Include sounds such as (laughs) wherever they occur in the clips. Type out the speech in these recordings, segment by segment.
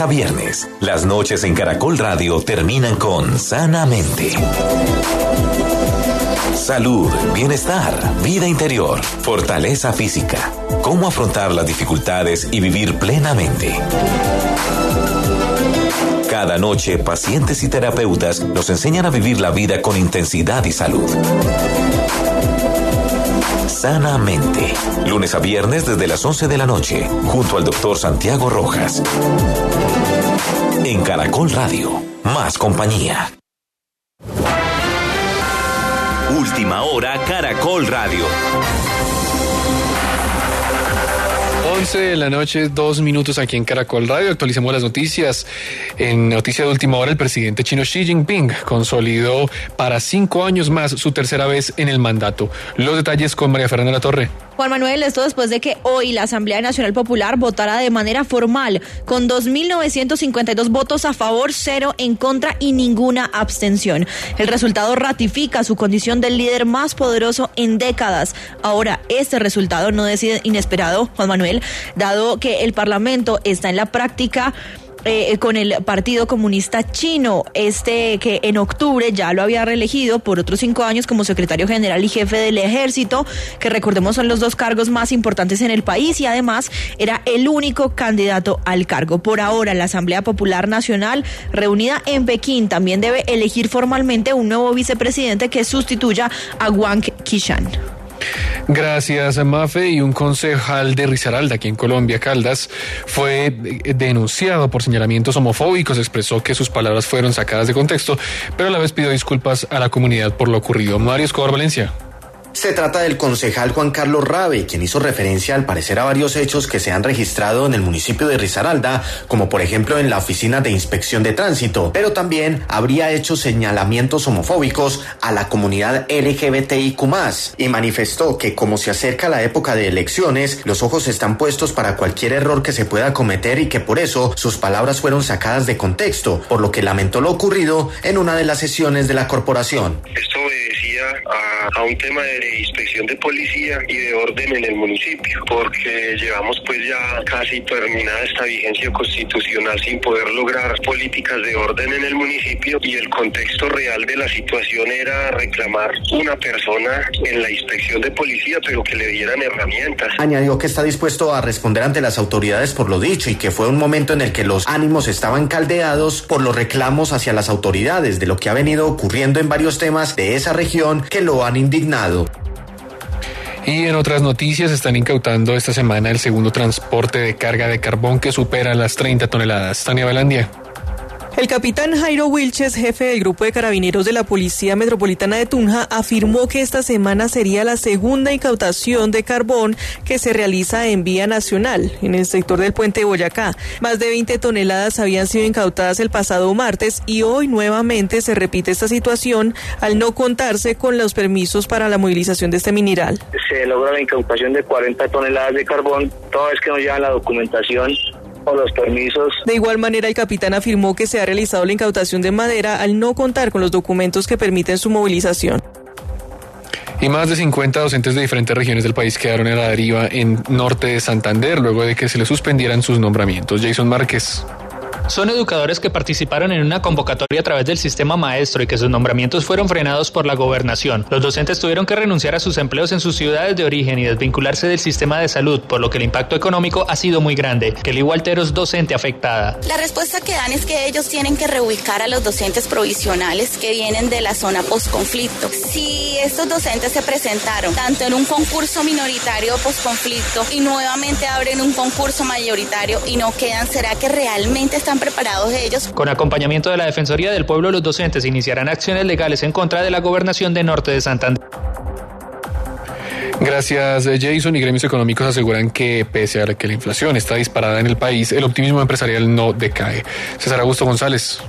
a viernes, las noches en Caracol Radio terminan con Sanamente. Salud, bienestar, vida interior, fortaleza física. Cómo afrontar las dificultades y vivir plenamente. Cada noche, pacientes y terapeutas nos enseñan a vivir la vida con intensidad y salud. Sanamente. Lunes a viernes desde las 11 de la noche, junto al doctor Santiago Rojas. En Caracol Radio, más compañía. Última hora, Caracol Radio. 11 de la noche, dos minutos aquí en Caracol Radio. Actualicemos las noticias. En noticia de última hora, el presidente chino Xi Jinping consolidó para cinco años más su tercera vez en el mandato. Los detalles con María Fernanda Torre. Juan Manuel, esto después de que hoy la Asamblea Nacional Popular votara de manera formal, con 2.952 votos a favor, cero en contra y ninguna abstención. El resultado ratifica su condición del líder más poderoso en décadas. Ahora, este resultado no es inesperado, Juan Manuel, dado que el Parlamento está en la práctica eh, con el Partido Comunista Chino, este que en octubre ya lo había reelegido por otros cinco años como secretario general y jefe del ejército, que recordemos son los dos cargos más importantes en el país y además era el único candidato al cargo. Por ahora, la Asamblea Popular Nacional, reunida en Pekín, también debe elegir formalmente un nuevo vicepresidente que sustituya a Wang Qishan. Gracias, Mafe. Y un concejal de Risaralda, aquí en Colombia, Caldas, fue denunciado por señalamientos homofóbicos. Expresó que sus palabras fueron sacadas de contexto, pero a la vez pidió disculpas a la comunidad por lo ocurrido. Mario Escobar Valencia. Se trata del concejal Juan Carlos Rabe, quien hizo referencia al parecer a varios hechos que se han registrado en el municipio de Risaralda, como por ejemplo en la oficina de inspección de tránsito, pero también habría hecho señalamientos homofóbicos a la comunidad LGBTIQ y manifestó que como se acerca la época de elecciones, los ojos están puestos para cualquier error que se pueda cometer y que por eso sus palabras fueron sacadas de contexto, por lo que lamentó lo ocurrido en una de las sesiones de la corporación. Esto obedecía a, a un tema de inspección de policía y de orden en el municipio, porque llevamos pues ya casi terminada esta vigencia constitucional sin poder lograr políticas de orden en el municipio y el contexto real de la situación era reclamar una persona en la inspección de policía, pero que le dieran herramientas. Añadió que está dispuesto a responder ante las autoridades por lo dicho y que fue un momento en el que los ánimos estaban caldeados por los reclamos hacia las autoridades de lo que ha venido ocurriendo en varios temas de esa región que lo han indignado. Y en otras noticias están incautando esta semana el segundo transporte de carga de carbón que supera las 30 toneladas. Tania Belandia. El capitán Jairo Wilches, jefe del grupo de carabineros de la Policía Metropolitana de Tunja, afirmó que esta semana sería la segunda incautación de carbón que se realiza en vía nacional, en el sector del puente Boyacá. Más de 20 toneladas habían sido incautadas el pasado martes y hoy nuevamente se repite esta situación al no contarse con los permisos para la movilización de este mineral. Se logra la incautación de 40 toneladas de carbón, toda vez que nos llevan la documentación los permisos. De igual manera, el capitán afirmó que se ha realizado la incautación de madera al no contar con los documentos que permiten su movilización. Y más de 50 docentes de diferentes regiones del país quedaron en la deriva en norte de Santander luego de que se les suspendieran sus nombramientos. Jason Márquez. Son educadores que participaron en una convocatoria a través del sistema maestro y que sus nombramientos fueron frenados por la gobernación. Los docentes tuvieron que renunciar a sus empleos en sus ciudades de origen y desvincularse del sistema de salud, por lo que el impacto económico ha sido muy grande. Kelly Walteros, docente afectada. La respuesta que dan es que ellos tienen que reubicar a los docentes provisionales que vienen de la zona post-conflicto. Si estos docentes se presentaron tanto en un concurso minoritario post-conflicto y nuevamente abren un concurso mayoritario y no quedan, ¿será que realmente están preparados ellos. Con acompañamiento de la Defensoría del Pueblo, los docentes iniciarán acciones legales en contra de la gobernación de Norte de Santander. Gracias, Jason. Y gremios económicos aseguran que, pese a que la inflación está disparada en el país, el optimismo empresarial no decae. César Augusto González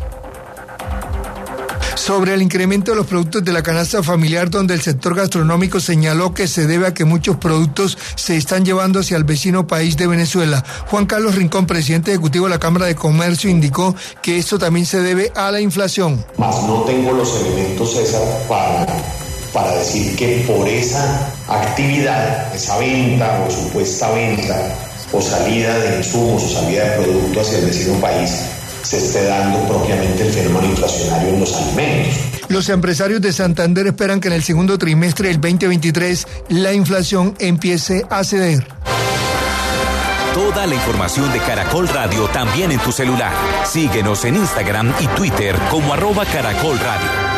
sobre el incremento de los productos de la canasta familiar, donde el sector gastronómico señaló que se debe a que muchos productos se están llevando hacia el vecino país de Venezuela. Juan Carlos Rincón, presidente ejecutivo de la Cámara de Comercio, indicó que esto también se debe a la inflación. Más no tengo los elementos, César, para para decir que por esa actividad, esa venta o supuesta venta o salida de insumos o salida de producto hacia el vecino país se esté dando propiamente el fenómeno inflacionario en los alimentos. Los empresarios de Santander esperan que en el segundo trimestre del 2023 la inflación empiece a ceder. Toda la información de Caracol Radio también en tu celular. Síguenos en Instagram y Twitter como arroba Caracol Radio.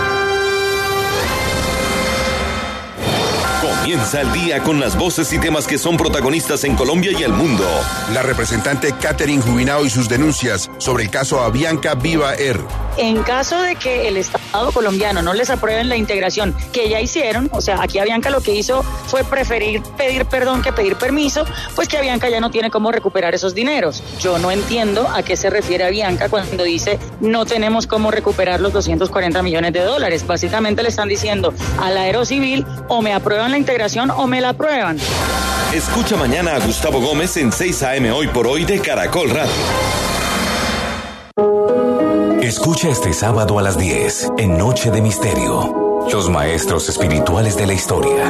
Comienza el día con las voces y temas que son protagonistas en Colombia y el mundo. La representante Catherine Jubinao y sus denuncias sobre el caso Avianca Viva Air. En caso de que el Estado colombiano no les aprueben la integración que ya hicieron, o sea, aquí Avianca lo que hizo fue preferir pedir perdón que pedir permiso, pues que Avianca ya no tiene cómo recuperar esos dineros. Yo no entiendo a qué se refiere Avianca cuando dice no tenemos cómo recuperar los 240 millones de dólares. Básicamente le están diciendo al Aerocivil o me aprueban la integración o me la aprueban. Escucha mañana a Gustavo Gómez en 6 a.m. hoy por hoy de Caracol Radio. Escucha este sábado a las 10 en Noche de Misterio. Los maestros espirituales de la historia.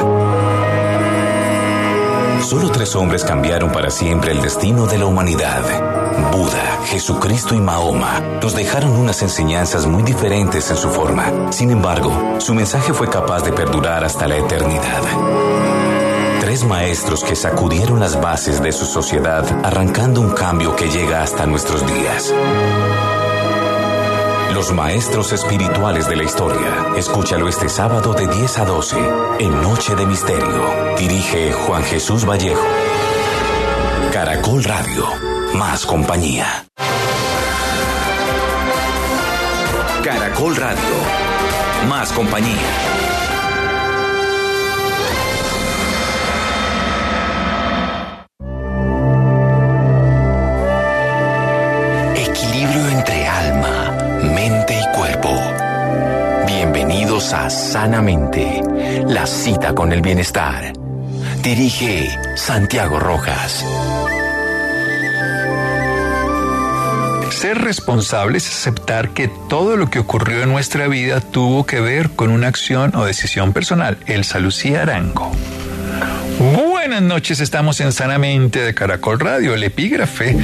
Solo tres hombres cambiaron para siempre el destino de la humanidad. Buda, Jesucristo y Mahoma nos dejaron unas enseñanzas muy diferentes en su forma. Sin embargo, su mensaje fue capaz de perdurar hasta la eternidad. Tres maestros que sacudieron las bases de su sociedad arrancando un cambio que llega hasta nuestros días. Los maestros espirituales de la historia. Escúchalo este sábado de 10 a 12 en Noche de Misterio. Dirige Juan Jesús Vallejo. Caracol Radio. Más compañía. Caracol Radio. Más compañía. Sanamente, la cita con el bienestar. Dirige Santiago Rojas. Ser responsable es aceptar que todo lo que ocurrió en nuestra vida tuvo que ver con una acción o decisión personal. Elsa Lucía Arango. Buenas noches, estamos en Sanamente de Caracol Radio. El epígrafe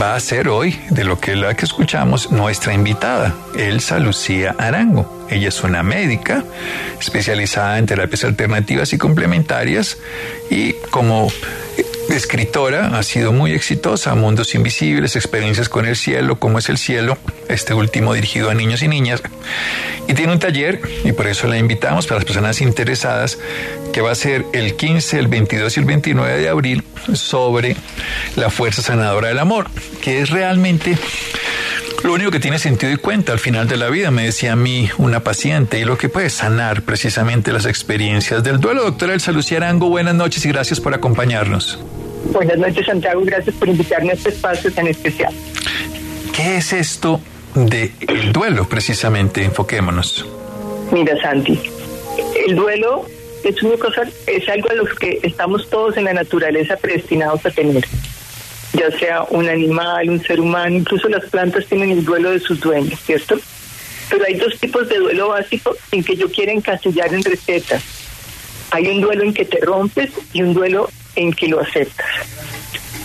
va a ser hoy, de lo que la que escuchamos, nuestra invitada, Elsa Lucía Arango. Ella es una médica especializada en terapias alternativas y complementarias y como escritora, ha sido muy exitosa, Mundos Invisibles, Experiencias con el Cielo, Cómo es el Cielo, este último dirigido a niños y niñas. Y tiene un taller, y por eso la invitamos para las personas interesadas, que va a ser el 15, el 22 y el 29 de abril sobre la fuerza sanadora del amor, que es realmente lo único que tiene sentido y cuenta al final de la vida, me decía a mí una paciente, y lo que puede sanar precisamente las experiencias del duelo. Doctora Elsa Lucía Arango, buenas noches y gracias por acompañarnos. Buenas noches, Santiago. Gracias por invitarme a este espacio tan especial. ¿Qué es esto del el duelo, precisamente? Enfoquémonos. Mira, Santi, el duelo es una cosa, es algo a lo que estamos todos en la naturaleza predestinados a tener. Ya sea un animal, un ser humano, incluso las plantas tienen el duelo de sus dueños, ¿cierto? Pero hay dos tipos de duelo básico en que yo quiero encasillar en recetas. Hay un duelo en que te rompes y un duelo en que lo aceptas.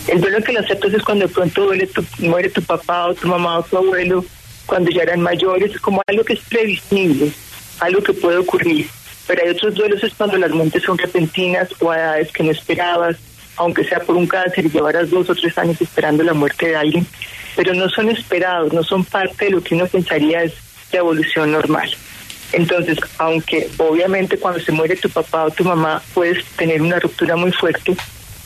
El duelo en que lo aceptas es cuando de pronto duele tu, muere tu papá o tu mamá o tu abuelo, cuando ya eran mayores, como algo que es previsible, algo que puede ocurrir. Pero hay otros duelos es cuando las muertes son repentinas o edades que no esperabas, aunque sea por un cáncer y llevaras dos o tres años esperando la muerte de alguien, pero no son esperados, no son parte de lo que uno pensaría es la evolución normal. Entonces, aunque obviamente cuando se muere tu papá o tu mamá puedes tener una ruptura muy fuerte,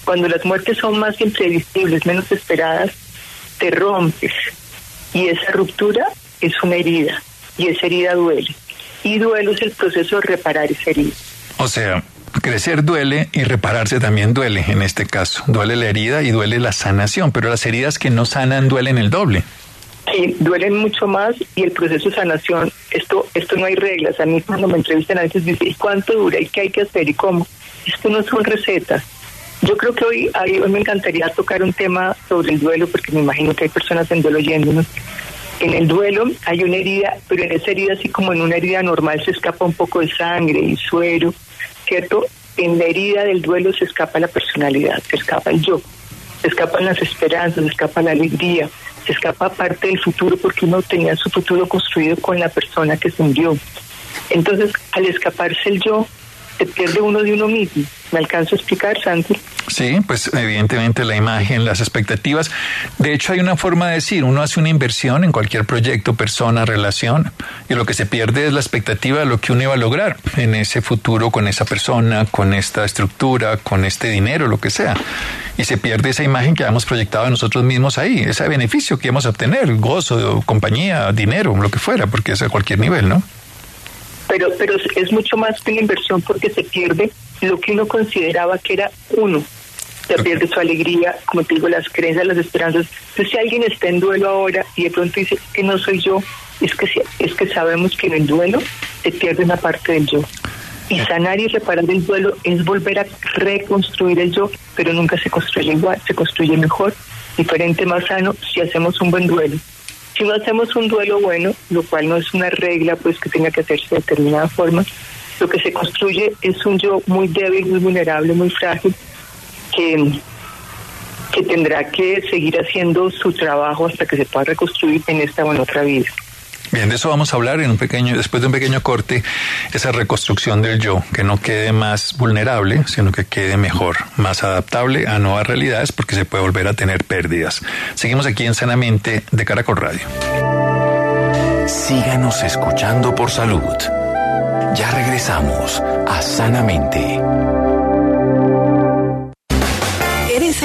cuando las muertes son más imprevisibles, menos esperadas, te rompes. Y esa ruptura es una herida, y esa herida duele. Y duelo es el proceso de reparar esa herida. O sea, crecer duele y repararse también duele en este caso. Duele la herida y duele la sanación, pero las heridas que no sanan duelen el doble. Sí, duelen mucho más y el proceso de sanación, esto, esto no hay reglas. A mí cuando me entrevistan a veces dicen, ¿y cuánto dura? ¿Y qué hay que hacer? ¿Y cómo? Esto no son recetas. Yo creo que hoy, hoy me encantaría tocar un tema sobre el duelo, porque me imagino que hay personas en duelo oyéndonos. En el duelo hay una herida, pero en esa herida, así como en una herida normal, se escapa un poco de sangre y suero, ¿cierto? En la herida del duelo se escapa la personalidad, se escapa el yo. se escapan las esperanzas, se escapa la alegría, se escapa parte del futuro porque uno tenía su futuro construido con la persona que se murió. Entonces, al escaparse el yo, se pierde uno de uno mismo. ¿Me alcanzo a explicar, Santi? Sí, pues evidentemente la imagen, las expectativas. De hecho, hay una forma de decir, uno hace una inversión en cualquier proyecto, persona, relación, y lo que se pierde es la expectativa de lo que uno iba a lograr en ese futuro con esa persona, con esta estructura, con este dinero, lo que sea. Y se pierde esa imagen que habíamos proyectado nosotros mismos ahí, ese beneficio que íbamos a obtener, gozo, compañía, dinero, lo que fuera, porque es a cualquier nivel, ¿no? pero, pero es mucho más que una inversión porque se pierde lo que uno consideraba que era uno. Se pierde su alegría, como te digo, las creencias, las esperanzas. Entonces, si alguien está en duelo ahora y de pronto dice que no soy yo, es que, es que sabemos que en el duelo se pierde una parte del yo. Y sanar y reparar el duelo es volver a reconstruir el yo, pero nunca se construye igual, se construye mejor, diferente, más sano, si hacemos un buen duelo. Si no hacemos un duelo bueno, lo cual no es una regla pues que tenga que hacerse de determinada forma, lo que se construye es un yo muy débil, muy vulnerable, muy frágil, que, que tendrá que seguir haciendo su trabajo hasta que se pueda reconstruir en esta o en otra vida. Bien, de eso vamos a hablar en un pequeño, después de un pequeño corte, esa reconstrucción del yo, que no quede más vulnerable, sino que quede mejor, más adaptable a nuevas realidades, porque se puede volver a tener pérdidas. Seguimos aquí en Sanamente de Caracol Radio. Síganos escuchando por salud. Ya regresamos a Sanamente.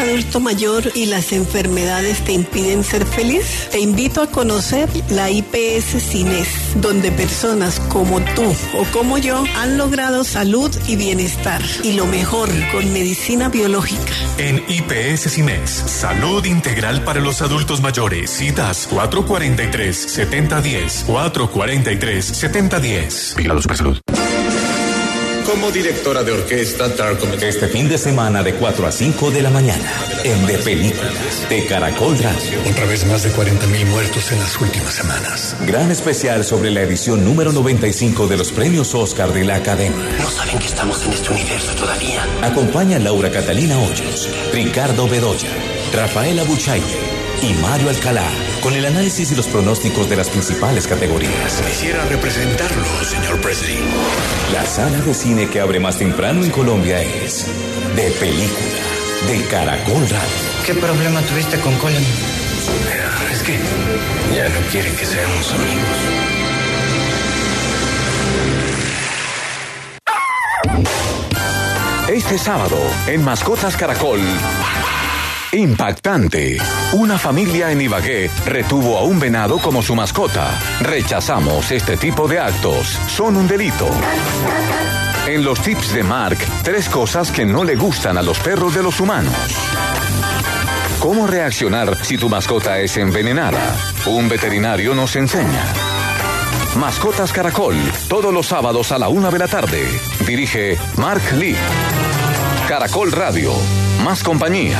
Adulto mayor y las enfermedades te impiden ser feliz? Te invito a conocer la IPS Cines, donde personas como tú o como yo han logrado salud y bienestar. Y lo mejor, con medicina biológica. En IPS Cines, salud integral para los adultos mayores. Citas 443-7010. 443-7010. Vigilado Supersalud. Como directora de orquesta. Este fin de semana de 4 a 5 de la mañana, en De Películas, de Caracol Radio. Otra vez más de 40 mil muertos en las últimas semanas. Gran especial sobre la edición número 95 de los premios Oscar de la Academia. No saben que estamos en este universo todavía. Acompaña Laura Catalina Hoyos, Ricardo Bedoya, Rafaela Buchaire y Mario Alcalá con el análisis y los pronósticos de las principales categorías. Quisiera representarlo, señor Presley. La sala de cine que abre más temprano en Colombia es De Película, de Caracol Radio. ¿Qué problema tuviste con Colin? Es que ya no quieren que seamos amigos. Este sábado, en Mascotas Caracol. Impactante. Una familia en Ibagué retuvo a un venado como su mascota. Rechazamos este tipo de actos. Son un delito. En los tips de Mark, tres cosas que no le gustan a los perros de los humanos. ¿Cómo reaccionar si tu mascota es envenenada? Un veterinario nos enseña. Mascotas Caracol, todos los sábados a la una de la tarde. Dirige Mark Lee. Caracol Radio, más compañía.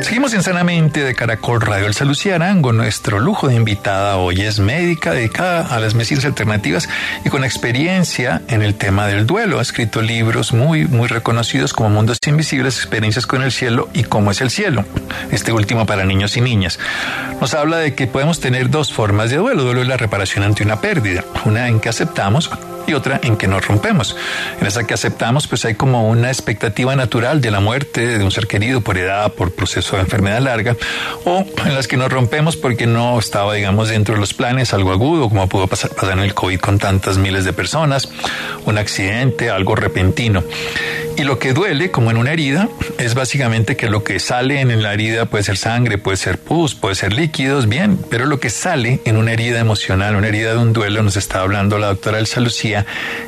Seguimos en Sanamente de Caracol Radio. Elsa Arango, nuestro lujo de invitada hoy, es médica dedicada a las medicinas alternativas y con experiencia en el tema del duelo. Ha escrito libros muy, muy reconocidos como Mundos Invisibles, Experiencias con el Cielo y Cómo es el Cielo. Este último para niños y niñas. Nos habla de que podemos tener dos formas de duelo. Duelo es la reparación ante una pérdida. Una en que aceptamos y otra en que nos rompemos. En esa que aceptamos, pues hay como una expectativa natural de la muerte de un ser querido por edad, por proceso de enfermedad larga, o en las que nos rompemos porque no estaba, digamos, dentro de los planes algo agudo, como pudo pasar, pasar en el COVID con tantas miles de personas, un accidente, algo repentino. Y lo que duele, como en una herida, es básicamente que lo que sale en la herida puede ser sangre, puede ser pus, puede ser líquidos, bien, pero lo que sale en una herida emocional, una herida de un duelo, nos está hablando la doctora Elsa Lucía,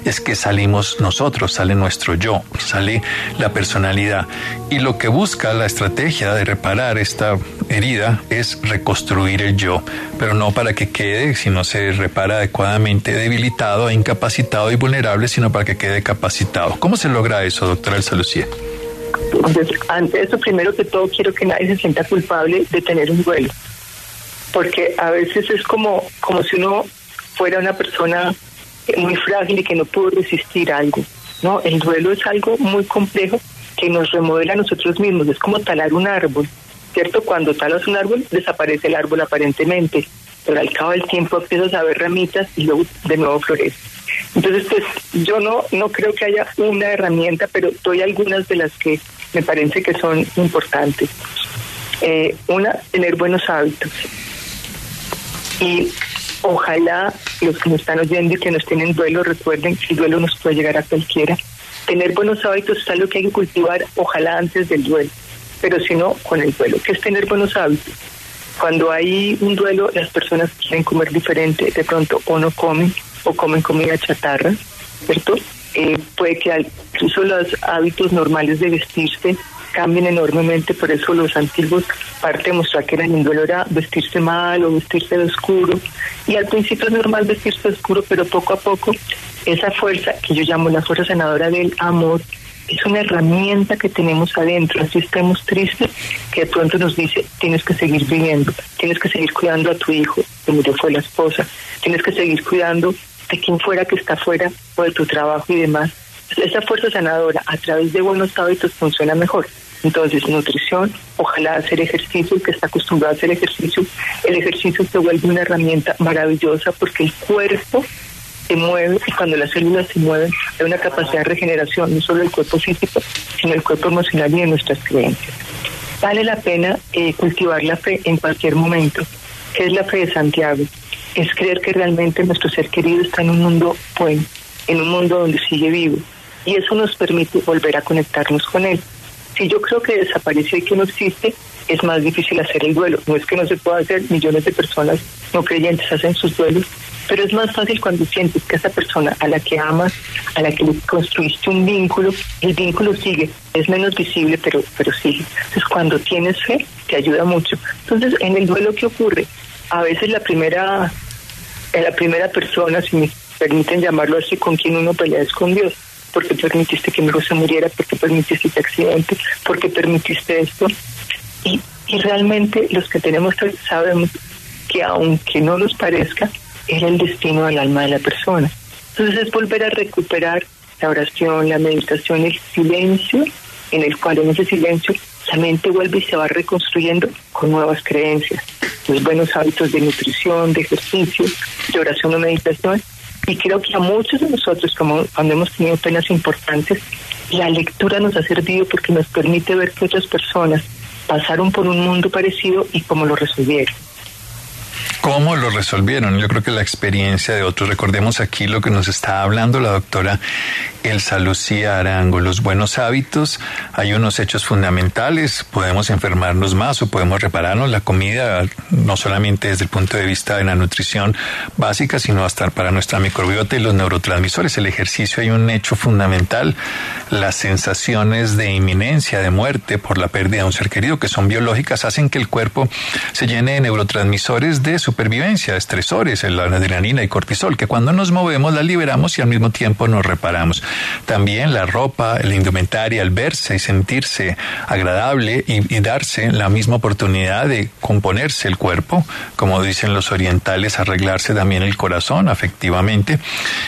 es que salimos nosotros, sale nuestro yo, sale la personalidad. Y lo que busca la estrategia de reparar esta herida es reconstruir el yo, pero no para que quede, si no se repara adecuadamente, debilitado, incapacitado y vulnerable, sino para que quede capacitado. ¿Cómo se logra eso, doctora Elsa Lucía? Entonces, ante eso, primero que todo, quiero que nadie se sienta culpable de tener un duelo. Porque a veces es como, como si uno fuera una persona muy frágil y que no pudo resistir algo. No, el duelo es algo muy complejo que nos remodela a nosotros mismos, es como talar un árbol, ¿cierto? Cuando talas un árbol desaparece el árbol aparentemente, pero al cabo del tiempo empiezas a ver ramitas y luego de nuevo florece. Entonces, pues yo no, no creo que haya una herramienta, pero doy algunas de las que me parece que son importantes. Eh, una, tener buenos hábitos. Y ojalá los que nos están oyendo y que nos tienen duelo recuerden que el duelo nos puede llegar a cualquiera. Tener buenos hábitos es algo que hay que cultivar, ojalá antes del duelo, pero si no, con el duelo. ¿Qué es tener buenos hábitos? Cuando hay un duelo, las personas quieren comer diferente, de pronto o no comen o comen comida chatarra, ¿cierto? Eh, puede que incluso los hábitos normales de vestirse cambien enormemente, por eso los antiguos parte mostrar que era duelo era vestirse mal o vestirse de oscuro, y al principio es normal vestirse de oscuro, pero poco a poco esa fuerza que yo llamo la fuerza sanadora del amor es una herramienta que tenemos adentro, así estemos tristes, que de pronto nos dice, tienes que seguir viviendo, tienes que seguir cuidando a tu hijo, como yo fue la esposa, tienes que seguir cuidando de quien fuera que está fuera o de tu trabajo y demás. Esa fuerza sanadora a través de buenos hábitos funciona mejor. Entonces, nutrición, ojalá hacer ejercicio, el que está acostumbrado a hacer ejercicio, el ejercicio se vuelve una herramienta maravillosa porque el cuerpo se mueve y cuando las células se mueven hay una capacidad de regeneración, no solo del cuerpo físico, sino del cuerpo emocional y de nuestras creencias. Vale la pena eh, cultivar la fe en cualquier momento. ¿Qué es la fe de Santiago? Es creer que realmente nuestro ser querido está en un mundo bueno, en un mundo donde sigue vivo. Y eso nos permite volver a conectarnos con él. Si yo creo que desapareció y que no existe, es más difícil hacer el duelo. No es que no se pueda hacer, millones de personas no creyentes hacen sus duelos, pero es más fácil cuando sientes que esa persona a la que amas, a la que le construiste un vínculo, el vínculo sigue, es menos visible, pero, pero sigue. Entonces, cuando tienes fe, te ayuda mucho. Entonces, en el duelo, ¿qué ocurre? A veces la primera, la primera persona, si me permiten llamarlo así, con quien uno pelea es con Dios. Porque permitiste que mi hijo se muriera, porque permitiste este accidente, porque permitiste esto. Y, y realmente los que tenemos sabemos que aunque no nos parezca, era el destino del alma de la persona. Entonces es volver a recuperar la oración, la meditación, el silencio, en el cual en ese silencio la mente vuelve y se va reconstruyendo con nuevas creencias, los buenos hábitos de nutrición, de ejercicio, de oración o meditación. Y creo que a muchos de nosotros, como cuando hemos tenido penas importantes, la lectura nos ha servido porque nos permite ver que otras personas pasaron por un mundo parecido y cómo lo resolvieron. ¿Cómo lo resolvieron? Yo creo que la experiencia de otros. Recordemos aquí lo que nos está hablando la doctora Elsa Lucía Arango. Los buenos hábitos, hay unos hechos fundamentales. Podemos enfermarnos más o podemos repararnos. La comida, no solamente desde el punto de vista de la nutrición básica, sino hasta para nuestra microbiota y los neurotransmisores. El ejercicio hay un hecho fundamental. Las sensaciones de inminencia, de muerte por la pérdida de un ser querido, que son biológicas, hacen que el cuerpo se llene de neurotransmisores de supervivencia, estresores, la adrenalina y cortisol, que cuando nos movemos la liberamos y al mismo tiempo nos reparamos. También la ropa, la indumentaria, el verse y sentirse agradable y, darse la misma oportunidad de componerse el cuerpo, como dicen los orientales, arreglarse también el corazón afectivamente.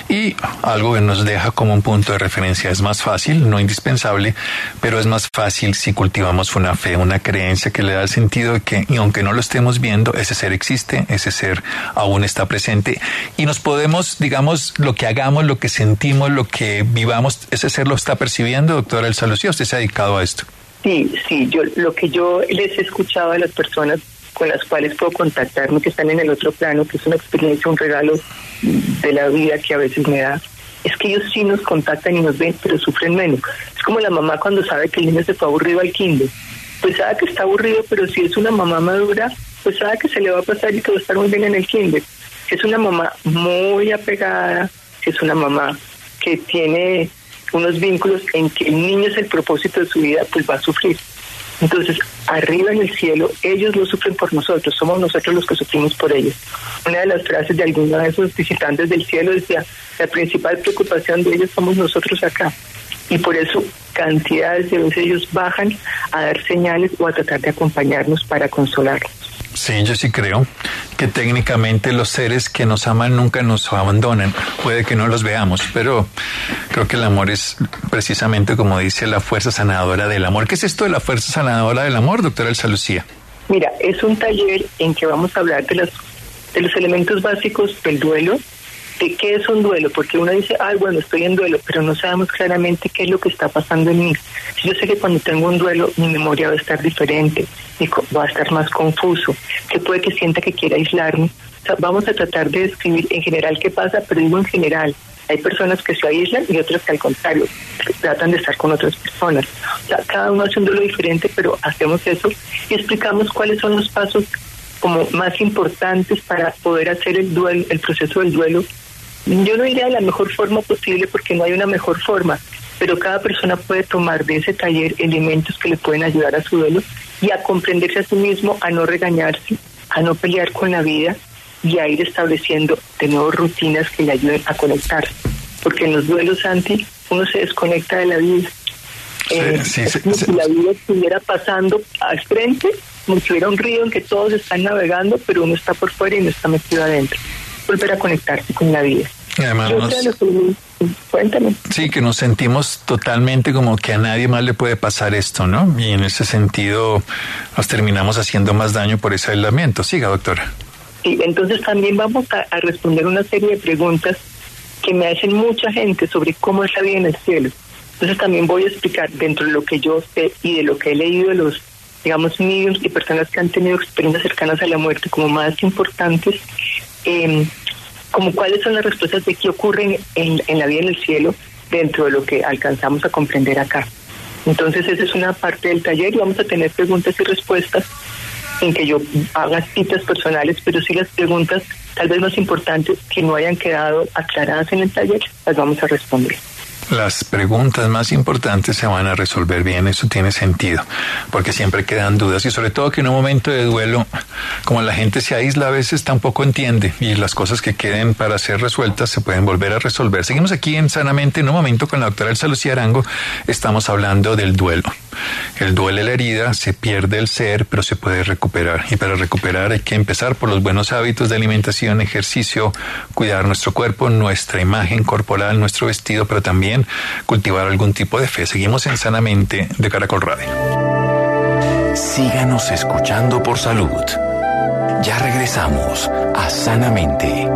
Y algo que nos deja como un punto de referencia es más fácil, no indispensable, pero es más fácil si cultivamos una fe, una creencia que le da el sentido de que, y aunque no lo estemos viendo, ese ser existe, ese ser aún está presente y nos podemos, digamos, lo que hagamos, lo que sentimos, lo que vivamos, ese ser lo está percibiendo, doctora Elsa Lucía, usted se ha dedicado a esto. Sí, sí, yo lo que yo les he escuchado a las personas con las cuales puedo contactarme, que están en el otro plano, que es una experiencia, un regalo de la vida que a veces me da, es que ellos sí nos contactan y nos ven, pero sufren menos. Es como la mamá cuando sabe que el niño se fue aburrido al kinder. Pues sabe que está aburrido, pero si es una mamá madura, pues sabe que se le va a pasar y que va a estar muy bien en el kinder. Es una mamá muy apegada, es una mamá que tiene unos vínculos en que el niño es el propósito de su vida, pues va a sufrir. Entonces, arriba en el cielo, ellos no sufren por nosotros, somos nosotros los que sufrimos por ellos. Una de las frases de alguno de esos visitantes del cielo decía, la principal preocupación de ellos somos nosotros acá. Y por eso cantidades de veces ellos bajan a dar señales o a tratar de acompañarnos para consolarnos. Sí, yo sí creo que técnicamente los seres que nos aman nunca nos abandonan. Puede que no los veamos, pero creo que el amor es precisamente como dice la fuerza sanadora del amor. ¿Qué es esto de la fuerza sanadora del amor, doctora Elsa Lucía? Mira, es un taller en que vamos a hablar de, las, de los elementos básicos del duelo, de qué es un duelo, porque uno dice, ay, bueno, estoy en duelo, pero no sabemos claramente qué es lo que está pasando en mí. Yo sé que cuando tengo un duelo, mi memoria va a estar diferente, va a estar más confuso, que puede que sienta que quiera aislarme. Vamos a tratar de describir en general qué pasa, pero digo en general. Hay personas que se aíslan y otras que al contrario tratan de estar con otras personas. O sea, cada uno hace un duelo diferente, pero hacemos eso y explicamos cuáles son los pasos como más importantes para poder hacer el duelo, el proceso del duelo yo no diría de la mejor forma posible porque no hay una mejor forma, pero cada persona puede tomar de ese taller elementos que le pueden ayudar a su duelo y a comprenderse a sí mismo, a no regañarse, a no pelear con la vida y a ir estableciendo de nuevo rutinas que le ayuden a conectarse. Porque en los duelos anti uno se desconecta de la vida. Eh, si la vida estuviera pasando al frente, como si hubiera un río en que todos están navegando, pero uno está por fuera y no está metido adentro volver a conectarse con la vida. Cuéntame. Sí, que nos sentimos totalmente como que a nadie más le puede pasar esto, ¿no? Y en ese sentido nos terminamos haciendo más daño por ese aislamiento. Siga, doctora. Sí, entonces también vamos a, a responder una serie de preguntas que me hacen mucha gente sobre cómo es la vida en el cielo. Entonces también voy a explicar dentro de lo que yo sé y de lo que he leído de los, digamos, mediums y personas que han tenido experiencias cercanas a la muerte como más importantes, eh, como cuáles son las respuestas de qué ocurre en, en la vida en el cielo dentro de lo que alcanzamos a comprender acá. Entonces esa es una parte del taller y vamos a tener preguntas y respuestas en que yo haga citas personales, pero sí las preguntas tal vez más importantes que no hayan quedado aclaradas en el taller, las vamos a responder las preguntas más importantes se van a resolver bien, eso tiene sentido, porque siempre quedan dudas y sobre todo que en un momento de duelo, como la gente se aísla a veces tampoco entiende y las cosas que queden para ser resueltas se pueden volver a resolver. Seguimos aquí en Sanamente en un momento con la doctora Elsa Lucía Arango, estamos hablando del duelo. El duele la herida, se pierde el ser, pero se puede recuperar y para recuperar hay que empezar por los buenos hábitos de alimentación, ejercicio, cuidar nuestro cuerpo, nuestra imagen corporal, nuestro vestido, pero también cultivar algún tipo de fe. Seguimos en Sanamente de Caracol Radio. Síganos escuchando por salud. Ya regresamos a Sanamente.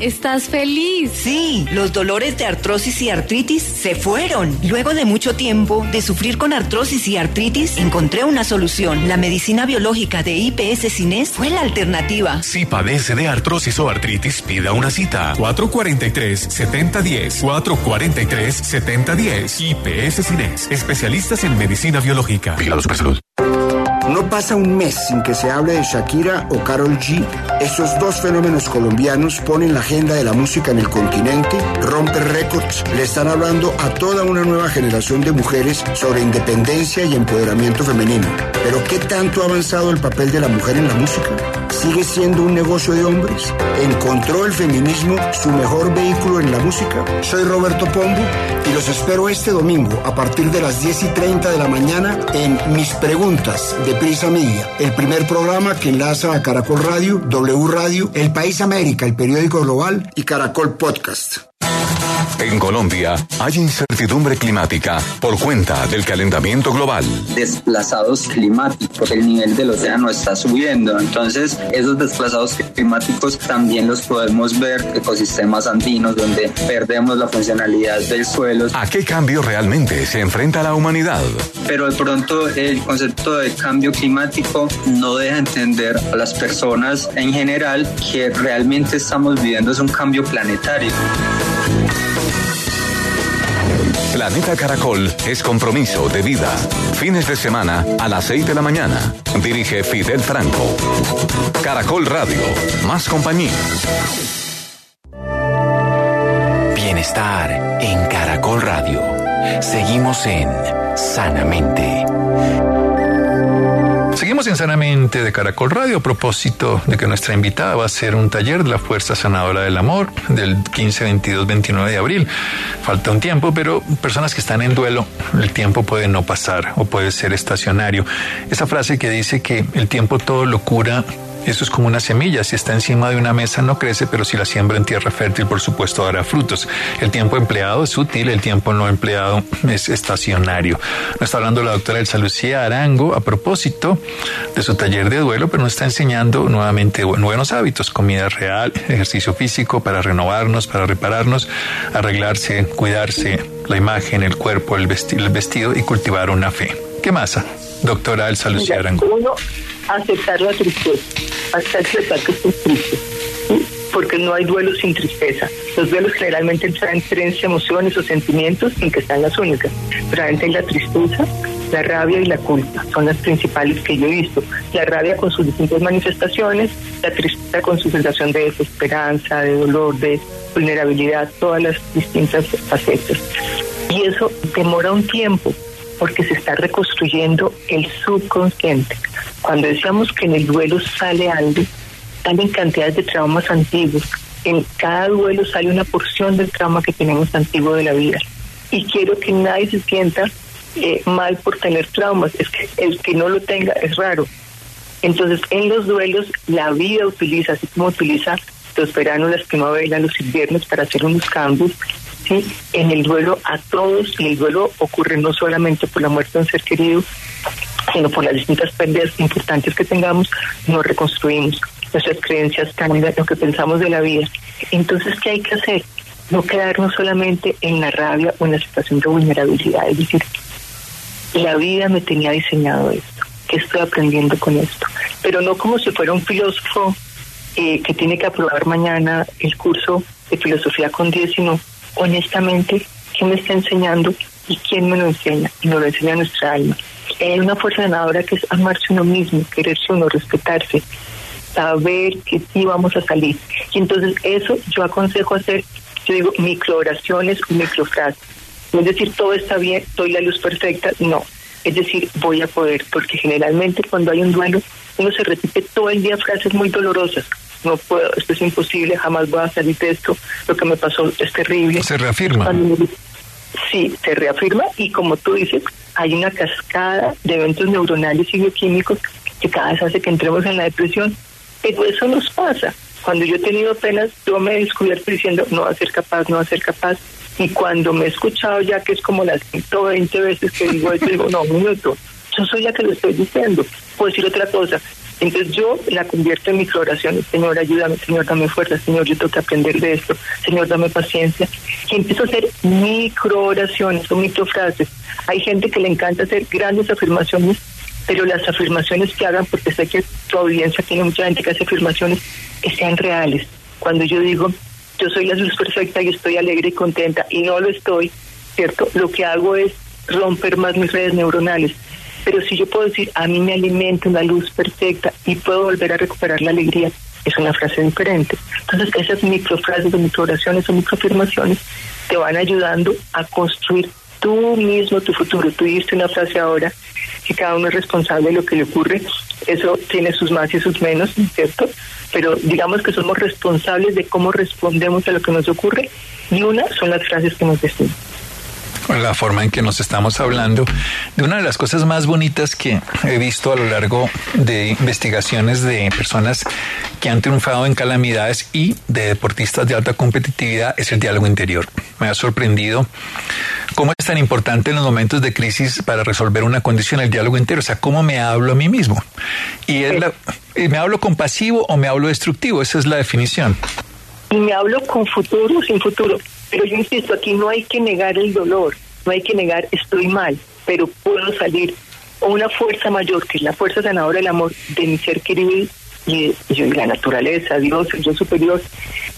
¿Estás feliz? Sí, los dolores de artrosis y artritis se fueron. Luego de mucho tiempo de sufrir con artrosis y artritis, encontré una solución. La medicina biológica de IPS Cines fue la alternativa. Si padece de artrosis o artritis, pida una cita. 443-7010. 443-7010. IPS Cines. Especialistas en medicina biológica. Vigilado Salud. No pasa un mes sin que se hable de Shakira o Carol G. Estos dos fenómenos colombianos ponen la agenda de la música en el continente, rompen récords, le están hablando a toda una nueva generación de mujeres sobre independencia y empoderamiento femenino. Pero ¿qué tanto ha avanzado el papel de la mujer en la música? ¿Sigue siendo un negocio de hombres? ¿Encontró el feminismo su mejor vehículo en la música? Soy Roberto Pombo y los espero este domingo a partir de las 10 y 30 de la mañana en Mis Preguntas de Prisa Media, el primer programa que enlaza a Caracol Radio, W Radio, El País América, el periódico global y Caracol Podcast. En Colombia hay incertidumbre climática por cuenta del calentamiento global. Desplazados climáticos, el nivel del océano está subiendo, entonces esos desplazados climáticos también los podemos ver ecosistemas andinos donde perdemos la funcionalidad del suelo. ¿A qué cambio realmente se enfrenta la humanidad? Pero de pronto el concepto de cambio climático no deja entender a las personas en general que realmente estamos viviendo es un cambio planetario. Planeta Caracol es compromiso de vida. Fines de semana a las 6 de la mañana. Dirige Fidel Franco. Caracol Radio. Más compañía. Bienestar en Caracol Radio. Seguimos en Sanamente. Seguimos sinceramente de Caracol Radio a propósito de que nuestra invitada va a ser un taller de la Fuerza Sanadora del Amor del 15, 22, 29 de abril. Falta un tiempo, pero personas que están en duelo, el tiempo puede no pasar o puede ser estacionario. Esa frase que dice que el tiempo todo lo cura eso es como una semilla, si está encima de una mesa no crece, pero si la siembra en tierra fértil, por supuesto, dará frutos. El tiempo empleado es útil, el tiempo no empleado es estacionario. Nos está hablando la doctora Elsa Lucía Arango a propósito de su taller de duelo, pero nos está enseñando nuevamente buenos hábitos, comida real, ejercicio físico para renovarnos, para repararnos, arreglarse, cuidarse, la imagen, el cuerpo, el vestido, el vestido y cultivar una fe. ¿Qué más, doctora Elsa Lucía Arango? aceptar la tristeza, aceptar que estoy triste. Porque no hay duelo sin tristeza. Los duelos generalmente traen tres emociones o sentimientos sin que sean las únicas. Pero hay la tristeza, la rabia y la culpa son las principales que yo he visto. La rabia con sus distintas manifestaciones, la tristeza con su sensación de desesperanza, de dolor, de vulnerabilidad, todas las distintas facetas. Y eso demora un tiempo porque se está reconstruyendo el subconsciente. Cuando decíamos que en el duelo sale algo, salen cantidades de traumas antiguos. En cada duelo sale una porción del trauma que tenemos antiguo de la vida. Y quiero que nadie se sienta eh, mal por tener traumas. Es que el que no lo tenga es raro. Entonces, en los duelos, la vida utiliza, así como utiliza los veranos, las primaveras, los inviernos para hacer unos cambios, en el duelo a todos, y el duelo ocurre no solamente por la muerte de un ser querido, sino por las distintas pérdidas importantes que tengamos, nos reconstruimos. Nuestras creencias cambian, lo que pensamos de la vida. Entonces, ¿qué hay que hacer? No quedarnos solamente en la rabia o en la situación de vulnerabilidad. Es decir, la vida me tenía diseñado esto. ¿Qué estoy aprendiendo con esto? Pero no como si fuera un filósofo eh, que tiene que aprobar mañana el curso de filosofía con 10, sino honestamente, ¿qué me está enseñando y quién me lo enseña? Y nos lo enseña nuestra alma. Hay una fuerza ganadora que es amarse uno mismo, quererse uno, respetarse, saber que sí vamos a salir. Y entonces eso yo aconsejo hacer, yo digo, microoraciones o microfrases. No es decir, todo está bien, doy la luz perfecta, no. Es decir, voy a poder, porque generalmente cuando hay un duelo, uno se repite todo el día frases muy dolorosas no puedo, esto es imposible, jamás voy a salir de esto, lo que me pasó es terrible. Se reafirma. Sí, se reafirma y como tú dices, hay una cascada de eventos neuronales y bioquímicos que cada vez hace que entremos en la depresión, pero eso nos pasa. Cuando yo he tenido penas, yo me he descubierto diciendo, no va a ser capaz, no va a ser capaz, y cuando me he escuchado ya que es como las 120 veces que digo esto, digo, no, un minuto, yo soy la que lo estoy diciendo. Puedo decir otra cosa, entonces yo la convierto en microoraciones. Señor, ayúdame, Señor, dame fuerza, Señor, yo tengo que aprender de esto. Señor, dame paciencia. Y empiezo a hacer microoraciones o microfrases. Hay gente que le encanta hacer grandes afirmaciones, pero las afirmaciones que hagan, porque sé que tu audiencia tiene mucha gente que hace afirmaciones, que sean reales. Cuando yo digo, yo soy la luz perfecta y estoy alegre y contenta, y no lo estoy, ¿cierto? Lo que hago es romper más mis redes neuronales pero si yo puedo decir, a mí me alimenta una luz perfecta y puedo volver a recuperar la alegría, es una frase diferente. Entonces, esas microfrases o microoraciones o microafirmaciones te van ayudando a construir tú mismo tu futuro. Tú diste una frase ahora que cada uno es responsable de lo que le ocurre. Eso tiene sus más y sus menos, ¿cierto? Pero digamos que somos responsables de cómo respondemos a lo que nos ocurre y una son las frases que nos decimos la forma en que nos estamos hablando de una de las cosas más bonitas que he visto a lo largo de investigaciones de personas que han triunfado en calamidades y de deportistas de alta competitividad es el diálogo interior. Me ha sorprendido cómo es tan importante en los momentos de crisis para resolver una condición el diálogo interior, o sea, cómo me hablo a mí mismo. Y es la, me hablo compasivo o me hablo destructivo, esa es la definición. Y me hablo con futuro sin futuro. Pero yo insisto, aquí no hay que negar el dolor, no hay que negar estoy mal, pero puedo salir. O una fuerza mayor, que es la fuerza sanadora del amor de mi ser querido y, y la naturaleza, Dios, el yo superior,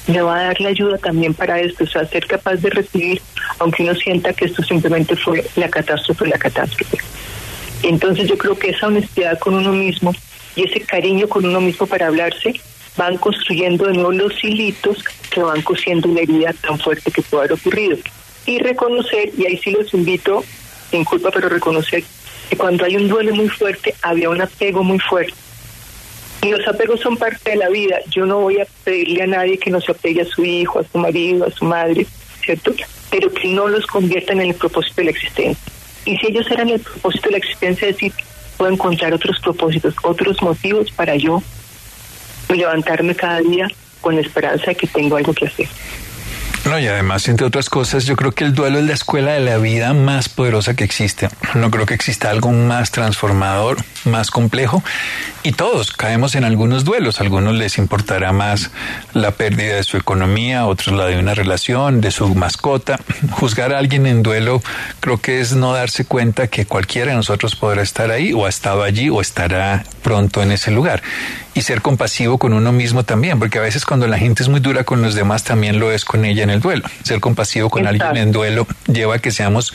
me va a dar la ayuda también para esto, o sea, ser capaz de recibir, aunque uno sienta que esto simplemente fue la catástrofe, la catástrofe. Entonces yo creo que esa honestidad con uno mismo y ese cariño con uno mismo para hablarse van construyendo de nuevo los hilitos que van cosiendo una herida tan fuerte que puede haber ocurrido. Y reconocer, y ahí sí los invito, sin culpa, pero reconocer que cuando hay un duelo muy fuerte, había un apego muy fuerte. Y los apegos son parte de la vida. Yo no voy a pedirle a nadie que no se apegue a su hijo, a su marido, a su madre, ¿cierto? Pero que no los conviertan en el propósito de la existencia. Y si ellos eran el propósito de la existencia, es decir, puedo encontrar otros propósitos, otros motivos para yo levantarme cada día con la esperanza de que tengo algo que hacer. No, y además, entre otras cosas, yo creo que el duelo es la escuela de la vida más poderosa que existe. No creo que exista algo más transformador, más complejo. Y todos caemos en algunos duelos. A algunos les importará más la pérdida de su economía, otros la de una relación, de su mascota. Juzgar a alguien en duelo creo que es no darse cuenta que cualquiera de nosotros podrá estar ahí, o ha estado allí, o estará pronto en ese lugar y ser compasivo con uno mismo también, porque a veces cuando la gente es muy dura con los demás también lo es con ella en el duelo. Ser compasivo con alguien en duelo lleva a que seamos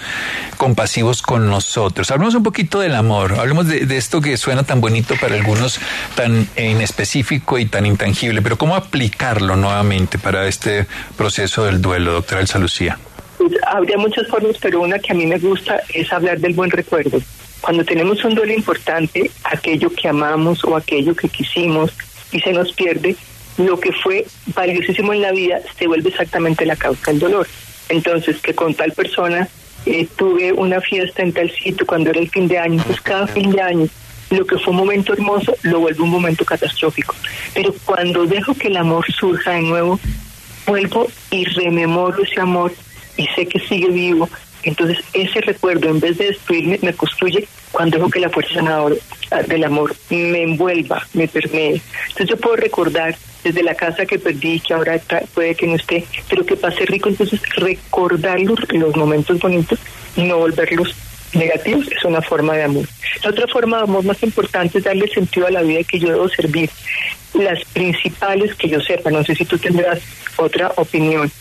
compasivos con nosotros. Hablemos un poquito del amor, hablemos de, de esto que suena tan bonito para algunos, tan inespecífico y tan intangible, pero ¿cómo aplicarlo nuevamente para este proceso del duelo, doctora Elsa Lucía? Pues, habría muchas formas, pero una que a mí me gusta es hablar del buen recuerdo. Cuando tenemos un duelo importante, aquello que amamos o aquello que quisimos y se nos pierde, lo que fue valiosísimo en la vida se vuelve exactamente la causa del dolor. Entonces, que con tal persona eh, tuve una fiesta en tal sitio cuando era el fin de año, pues cada fin de año lo que fue un momento hermoso lo vuelve un momento catastrófico. Pero cuando dejo que el amor surja de nuevo, vuelvo y rememoro ese amor y sé que sigue vivo entonces, ese recuerdo, en vez de destruirme, me construye cuando dejo que la fuerza sanadora ah, del amor me envuelva, me permee. Entonces, yo puedo recordar desde la casa que perdí, que ahora puede que no esté, pero que pase rico. Entonces, recordar los, los momentos bonitos y no volverlos negativos es una forma de amor. La otra forma de amor más importante es darle sentido a la vida que yo debo servir. Las principales que yo sepa, no sé si tú tendrás otra opinión,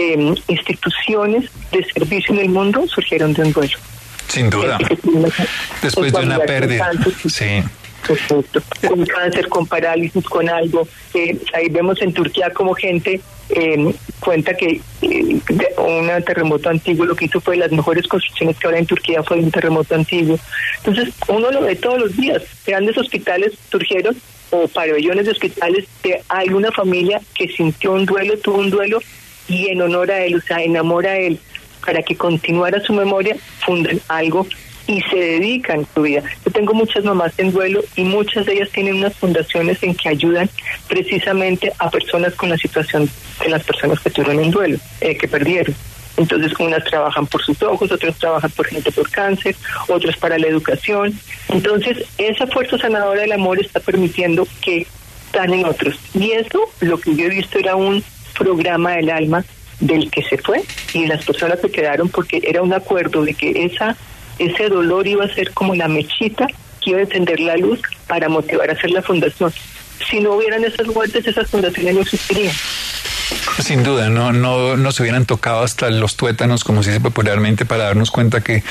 eh, instituciones de servicio en el mundo surgieron de un duelo. Sin duda. Después de una pérdida. Sí. Con cáncer, con parálisis, con algo. Eh, ahí vemos en Turquía como gente eh, cuenta que eh, un terremoto antiguo lo que hizo fue las mejores construcciones que ahora en Turquía fue un terremoto antiguo. Entonces, uno lo ve todos los días. Grandes hospitales surgieron o pabellones de hospitales de alguna familia que sintió un duelo, tuvo un duelo y en honor a él, o sea, en amor a él, para que continuara su memoria, fundan algo y se dedican su vida. Yo tengo muchas mamás en duelo y muchas de ellas tienen unas fundaciones en que ayudan precisamente a personas con la situación de las personas que tuvieron en duelo, eh, que perdieron. Entonces, unas trabajan por sus ojos, otras trabajan por gente por cáncer, otras para la educación. Entonces, esa fuerza sanadora del amor está permitiendo que están otros. Y eso, lo que yo he visto era un programa del alma del que se fue y las personas que quedaron porque era un acuerdo de que esa ese dolor iba a ser como la mechita que iba a encender la luz para motivar a hacer la fundación. Si no hubieran esas muertes, esas fundaciones no existirían. Sin duda, no, no, no se hubieran tocado hasta los tuétanos, como se dice popularmente, para darnos cuenta que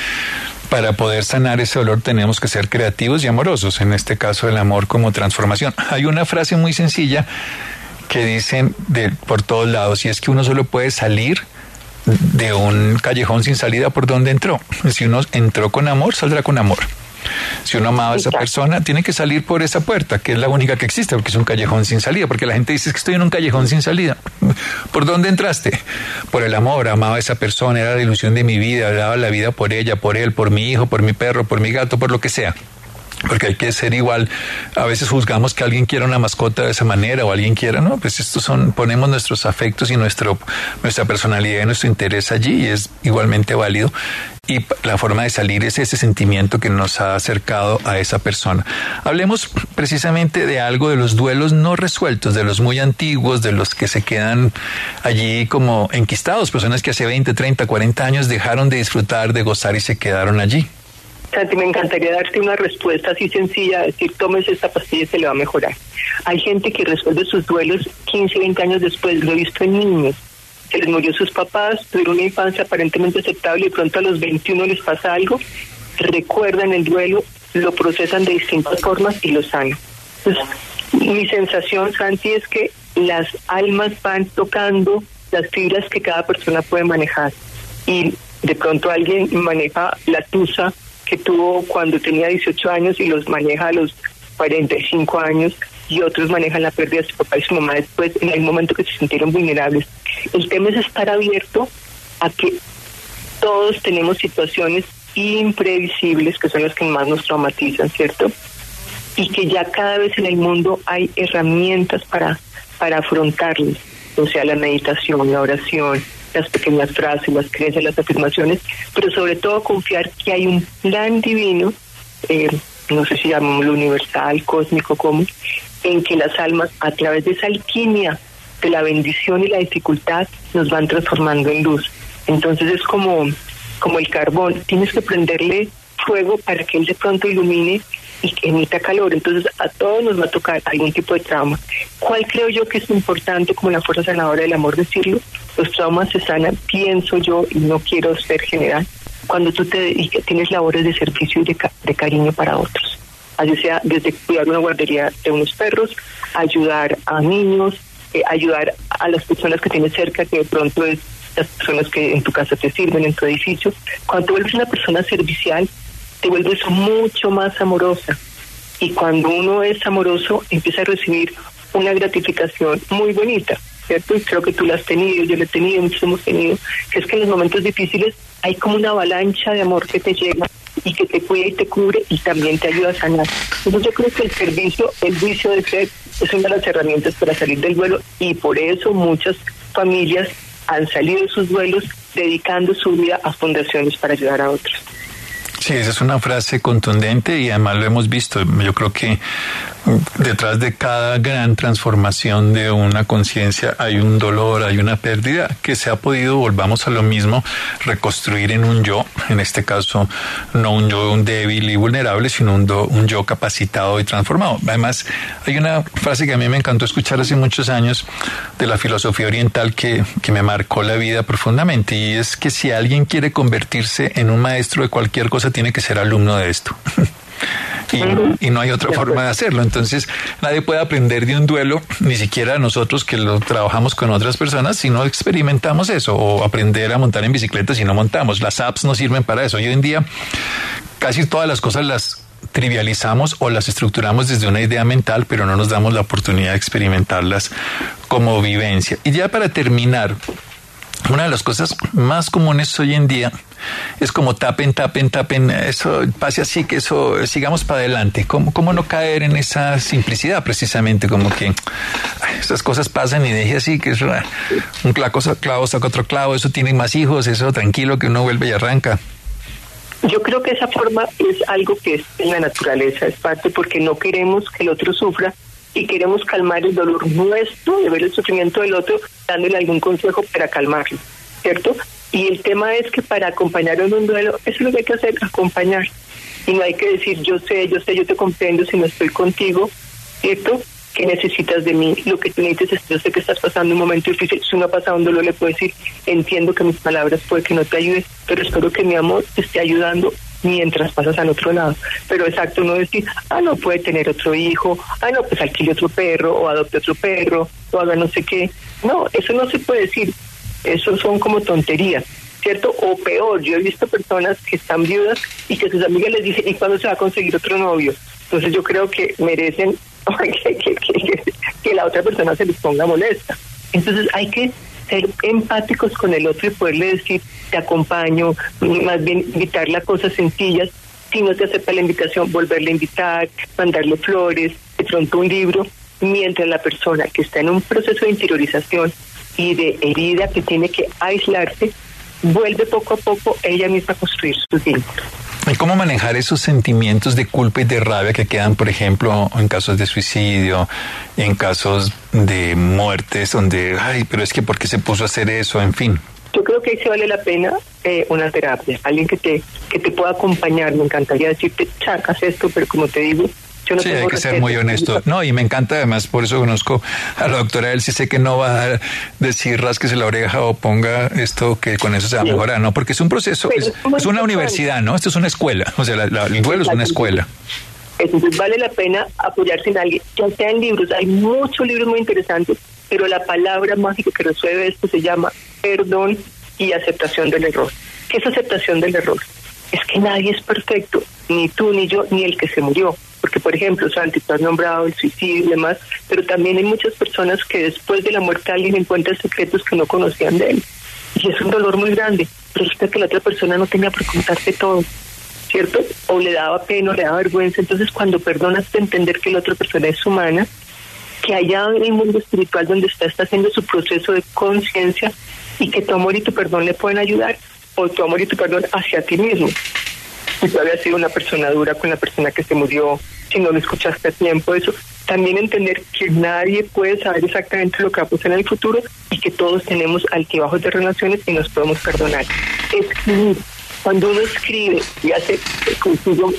para poder sanar ese dolor tenemos que ser creativos y amorosos, en este caso el amor como transformación. Hay una frase muy sencilla que dicen de, por todos lados, y es que uno solo puede salir de un callejón sin salida por donde entró. Si uno entró con amor, saldrá con amor. Si uno amaba a esa persona, tiene que salir por esa puerta, que es la única que existe, porque es un callejón sin salida. Porque la gente dice que estoy en un callejón sin salida. ¿Por dónde entraste? Por el amor, amaba a esa persona, era la ilusión de mi vida, daba la vida por ella, por él, por mi hijo, por mi perro, por mi gato, por lo que sea porque hay que ser igual. A veces juzgamos que alguien quiera una mascota de esa manera o alguien quiera, no, pues estos son, ponemos nuestros afectos y nuestro, nuestra personalidad y nuestro interés allí y es igualmente válido. Y la forma de salir es ese sentimiento que nos ha acercado a esa persona. Hablemos precisamente de algo de los duelos no resueltos, de los muy antiguos, de los que se quedan allí como enquistados, personas que hace 20, 30, 40 años dejaron de disfrutar, de gozar y se quedaron allí. Santi, me encantaría darte una respuesta así sencilla, decir, tomes esta pastilla y se le va a mejorar. Hay gente que resuelve sus duelos 15, 20 años después, lo he visto en niños. Se les murió sus papás, tuvieron una infancia aparentemente aceptable y pronto a los 21 les pasa algo, recuerdan el duelo, lo procesan de distintas formas y lo sanan. Entonces, mi sensación, Santi, es que las almas van tocando las fibras que cada persona puede manejar. Y de pronto alguien maneja la tusa que tuvo cuando tenía 18 años y los maneja a los 45 años y otros manejan la pérdida de su papá y su mamá después en el momento que se sintieron vulnerables. El tema es estar abierto a que todos tenemos situaciones imprevisibles que son las que más nos traumatizan, ¿cierto? Y que ya cada vez en el mundo hay herramientas para, para afrontarlos, o sea, la meditación, la oración, las pequeñas frases, las creencias, las afirmaciones, pero sobre todo confiar que hay un plan divino, eh, no sé si llamámoslo universal, cósmico, como, en que las almas, a través de esa alquimia de la bendición y la dificultad, nos van transformando en luz. Entonces es como, como el carbón, tienes que prenderle fuego para que él de pronto ilumine y que emita calor. Entonces a todos nos va a tocar algún tipo de trauma. ¿Cuál creo yo que es importante como la fuerza sanadora del amor decirlo? Los traumas se sanan, pienso yo, y no quiero ser general, cuando tú te tienes labores de servicio y de, de cariño para otros. Así sea desde cuidar una guardería de unos perros, ayudar a niños, eh, ayudar a las personas que tienes cerca, que de pronto es las personas que en tu casa te sirven, en tu edificio. Cuando te vuelves una persona servicial, te vuelves mucho más amorosa. Y cuando uno es amoroso, empieza a recibir una gratificación muy bonita, ¿cierto? Y creo que tú la has tenido, yo la he tenido, muchos hemos tenido, que es que en los momentos difíciles hay como una avalancha de amor que te llega y que te cuida y te cubre y también te ayuda a sanar. Entonces yo creo que el servicio, el juicio de ser es una de las herramientas para salir del duelo y por eso muchas familias han salido de sus duelos dedicando su vida a fundaciones para ayudar a otros. Sí, esa es una frase contundente y además lo hemos visto. Yo creo que detrás de cada gran transformación de una conciencia hay un dolor, hay una pérdida que se ha podido, volvamos a lo mismo, reconstruir en un yo, en este caso no un yo un débil y vulnerable, sino un, un yo capacitado y transformado. Además, hay una frase que a mí me encantó escuchar hace muchos años de la filosofía oriental que, que me marcó la vida profundamente y es que si alguien quiere convertirse en un maestro de cualquier cosa, tiene que ser alumno de esto. (laughs) y, no hay otra forma de hacerlo. Entonces, nadie puede aprender de un duelo, ni siquiera nosotros que lo trabajamos con otras personas, si no experimentamos eso, o aprender a montar en bicicleta si no montamos. Las apps no sirven para eso. Hoy en día, casi todas las cosas las trivializamos o las estructuramos desde una idea mental, pero no nos damos la oportunidad de experimentarlas como vivencia. Y ya para terminar, una de las cosas más comunes hoy en día es como tapen, tapen, tapen, eso pase así, que eso sigamos para adelante. ¿Cómo, cómo no caer en esa simplicidad precisamente? Como que esas cosas pasan y deje así, que es un clavo, clavo saca otro clavo, eso tiene más hijos, eso tranquilo que uno vuelve y arranca. Yo creo que esa forma es algo que es en la naturaleza, es parte porque no queremos que el otro sufra y queremos calmar el dolor nuestro de ver el sufrimiento del otro, dándole algún consejo para calmarlo, ¿cierto? Y el tema es que para acompañar en un duelo, eso es lo que hay que hacer, acompañar. Y no hay que decir, yo sé, yo sé, yo te comprendo si no estoy contigo, ¿cierto? ¿Qué necesitas de mí? Lo que tú necesitas es, yo sé que estás pasando un momento difícil, si uno ha pasado un dolor le puedo decir, entiendo que mis palabras puede que no te ayuden, pero espero que mi amor te esté ayudando mientras pasas al otro lado. Pero exacto, no decir, ah, no puede tener otro hijo, ah, no, pues alquile otro perro, o adopte otro perro, o haga no sé qué. No, eso no se puede decir. Eso son como tonterías, ¿cierto? O peor, yo he visto personas que están viudas y que sus amigas les dicen, ¿y cuándo se va a conseguir otro novio? Entonces yo creo que merecen (laughs) que, la otra persona se les ponga molesta. Entonces hay que ser empáticos con el otro y poderle decir, te acompaño, más bien invitarle a cosas sencillas. Si no te acepta la invitación, volverle a invitar, mandarle flores, de pronto un libro, mientras la persona que está en un proceso de interiorización y de herida que tiene que aislarse, vuelve poco a poco ella misma a construir su vínculo. ¿Y cómo manejar esos sentimientos de culpa y de rabia que quedan, por ejemplo, en casos de suicidio, en casos de muertes, donde, ay, pero es que ¿por qué se puso a hacer eso? En fin. Yo creo que ahí se vale la pena eh, una terapia, alguien que te, que te pueda acompañar. Me encantaría decirte, chacas esto, pero como te digo, sí, hay que ser muy honesto. No, y me encanta además, por eso conozco a la doctora él sí sé que no va a decir rasquese la oreja o ponga esto que con eso se va a mejorar, ¿no? Porque es un proceso, es, una universidad, ¿no? Esto es una escuela, o sea, el duelo es una escuela. Entonces vale la pena apoyarse en alguien, ya sea en libros, hay muchos libros muy interesantes, pero la palabra mágica que resuelve esto se llama perdón y aceptación del error. ¿Qué es aceptación del error? es que nadie es perfecto, ni tú, ni yo, ni el que se murió. Porque, por ejemplo, Santi, tú has nombrado el suicidio y demás, pero también hay muchas personas que después de la muerte alguien encuentra secretos que no conocían de él. Y es un dolor muy grande, resulta que la otra persona no tenía por contarte todo, ¿cierto? O le daba pena, o le daba vergüenza. Entonces, cuando perdonas de entender que la otra persona es humana, que allá en el mundo espiritual donde está, está haciendo su proceso de conciencia y que tu amor y tu perdón le pueden ayudar, o tu amor y tu perdón hacia ti mismo. Si tú habías sido una persona dura con la persona que se murió, si no lo escuchaste a tiempo, eso. También entender que nadie puede saber exactamente lo que va a pasar en el futuro y que todos tenemos altibajos de relaciones y nos podemos perdonar. Escribir. Cuando uno escribe y hace,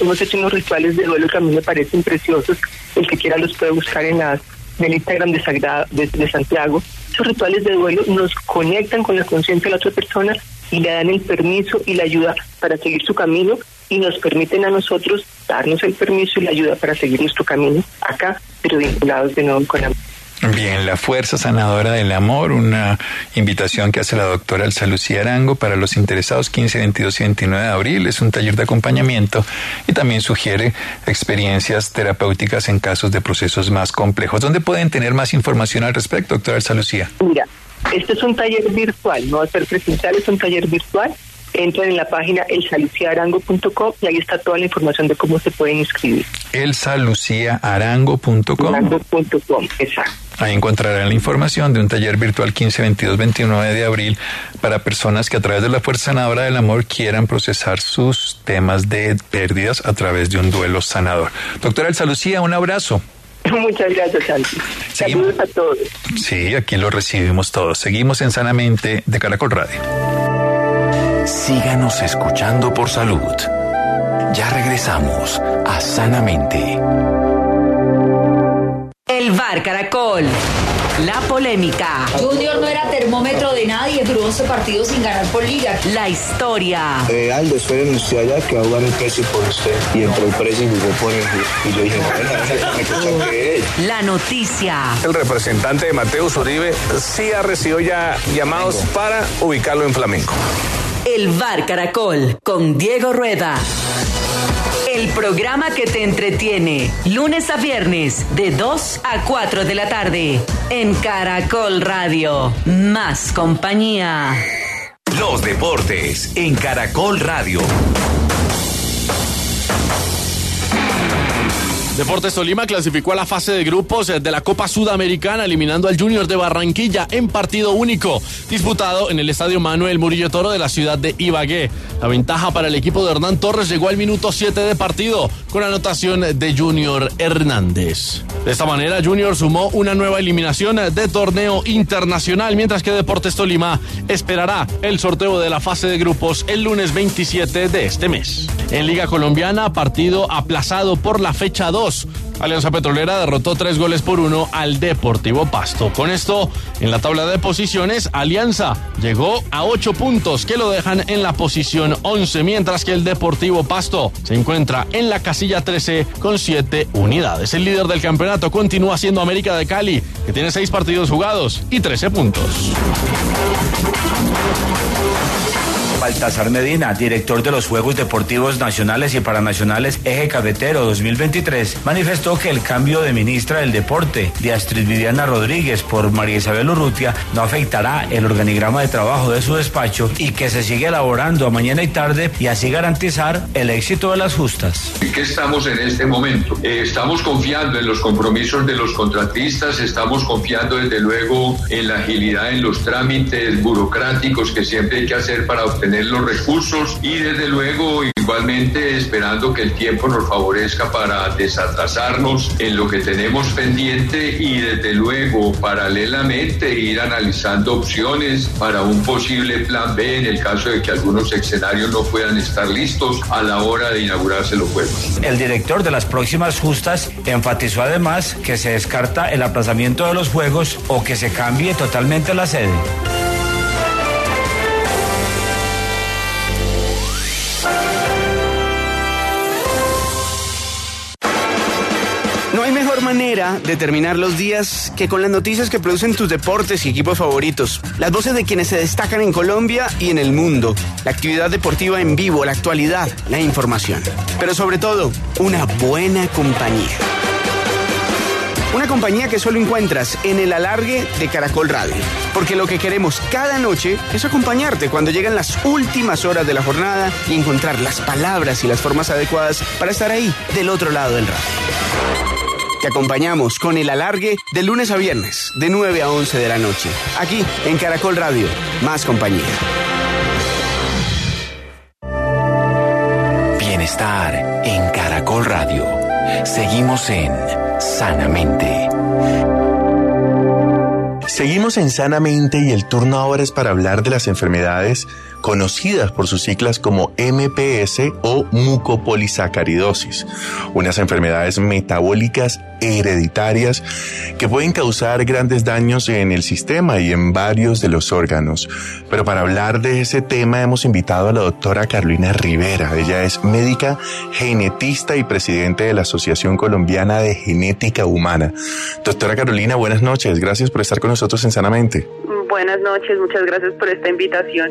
hemos hecho unos rituales de duelo que a mí me parecen preciosos. El que quiera los puede buscar en, las, en el Instagram de, Santiago. Esos rituales de duelo nos conectan con la conciencia de la otra persona y le dan el permiso y la ayuda para seguir su camino y nos permiten a nosotros darnos el permiso y la ayuda para seguir nuestro camino acá, pero vinculados de nuevo con amor. Bien, la fuerza sanadora del amor, una invitación que hace la doctora Elsa Lucía Arango para los interesados 15, 22 y 29 de abril. Es un taller de acompañamiento y también sugiere experiencias terapéuticas en casos de procesos más complejos. ¿Dónde pueden tener más información al respecto, doctora Elsa Lucía? Mira, este es un taller virtual, no va a ser presencial, es un taller virtual. Entran en la página elsaluciaarango.com y ahí está toda la información de cómo se pueden inscribir. elsaluciaarango.com. Arango.com, exacto. Ahí encontrarán la información de un taller virtual 15, 22, 29 de abril para personas que a través de la fuerza sanadora del amor quieran procesar sus temas de pérdidas a través de un duelo sanador. Doctora Elsa Lucía, un abrazo. (laughs) Muchas gracias, Santi. Saludos a todos. Sí, aquí lo recibimos todos. Seguimos en Sanamente de Caracol Radio. Síganos escuchando por salud. Ya regresamos a Sanamente. El Bar Caracol. La polémica. Junior no era termómetro de nadie, duró 11 partidos sin ganar por liga. La historia. Eh, Aldo, esperen usted allá que va a jugar el precio por usted. Y entró el precio y jugó por él. Y yo dije, bueno, me que es. La noticia. El representante de Mateus Uribe sí ha recibido ya llamados para ubicarlo en Flamengo. El Bar Caracol con Diego Rueda. El programa que te entretiene, lunes a viernes, de 2 a 4 de la tarde, en Caracol Radio. Más compañía. Los deportes en Caracol Radio. Deportes Tolima clasificó a la fase de grupos de la Copa Sudamericana eliminando al Junior de Barranquilla en partido único, disputado en el Estadio Manuel Murillo Toro de la ciudad de Ibagué. La ventaja para el equipo de Hernán Torres llegó al minuto 7 de partido con anotación de Junior Hernández. De esta manera Junior sumó una nueva eliminación de torneo internacional mientras que Deportes Tolima esperará el sorteo de la fase de grupos el lunes 27 de este mes. En Liga Colombiana, partido aplazado por la fecha 2 Alianza Petrolera derrotó tres goles por uno al Deportivo Pasto. Con esto, en la tabla de posiciones, Alianza llegó a ocho puntos que lo dejan en la posición 11, mientras que el Deportivo Pasto se encuentra en la casilla 13 con siete unidades. El líder del campeonato continúa siendo América de Cali, que tiene seis partidos jugados y 13 puntos. Baltasar Medina, director de los Juegos Deportivos Nacionales y Paranacionales Eje Cafetero 2023, manifestó que el cambio de ministra del Deporte de Astrid Viviana Rodríguez por María Isabel Urrutia no afectará el organigrama de trabajo de su despacho y que se sigue elaborando a mañana y tarde y así garantizar el éxito de las justas. ¿En qué estamos en este momento? Eh, estamos confiando en los compromisos de los contratistas, estamos confiando desde luego en la agilidad en los trámites burocráticos que siempre hay que hacer para obtener los recursos y desde luego igualmente esperando que el tiempo nos favorezca para desatrasarnos en lo que tenemos pendiente y desde luego paralelamente ir analizando opciones para un posible plan B en el caso de que algunos escenarios no puedan estar listos a la hora de inaugurarse los Juegos. El director de las próximas justas enfatizó además que se descarta el aplazamiento de los Juegos o que se cambie totalmente la sede. Manera de terminar los días que con las noticias que producen tus deportes y equipos favoritos. Las voces de quienes se destacan en Colombia y en el mundo. La actividad deportiva en vivo, la actualidad, la información. Pero sobre todo, una buena compañía. Una compañía que solo encuentras en el alargue de Caracol Radio. Porque lo que queremos cada noche es acompañarte cuando llegan las últimas horas de la jornada y encontrar las palabras y las formas adecuadas para estar ahí, del otro lado del radio. Te acompañamos con el alargue de lunes a viernes, de 9 a 11 de la noche. Aquí, en Caracol Radio. Más compañía. Bienestar en Caracol Radio. Seguimos en Sanamente. Seguimos en Sanamente y el turno ahora es para hablar de las enfermedades conocidas por sus siglas como MPS o mucopolisacaridosis, unas enfermedades metabólicas hereditarias que pueden causar grandes daños en el sistema y en varios de los órganos. Pero para hablar de ese tema hemos invitado a la doctora Carolina Rivera. Ella es médica genetista y presidente de la Asociación Colombiana de Genética Humana. Doctora Carolina, buenas noches. Gracias por estar con nosotros en Sanamente. Buenas noches, muchas gracias por esta invitación.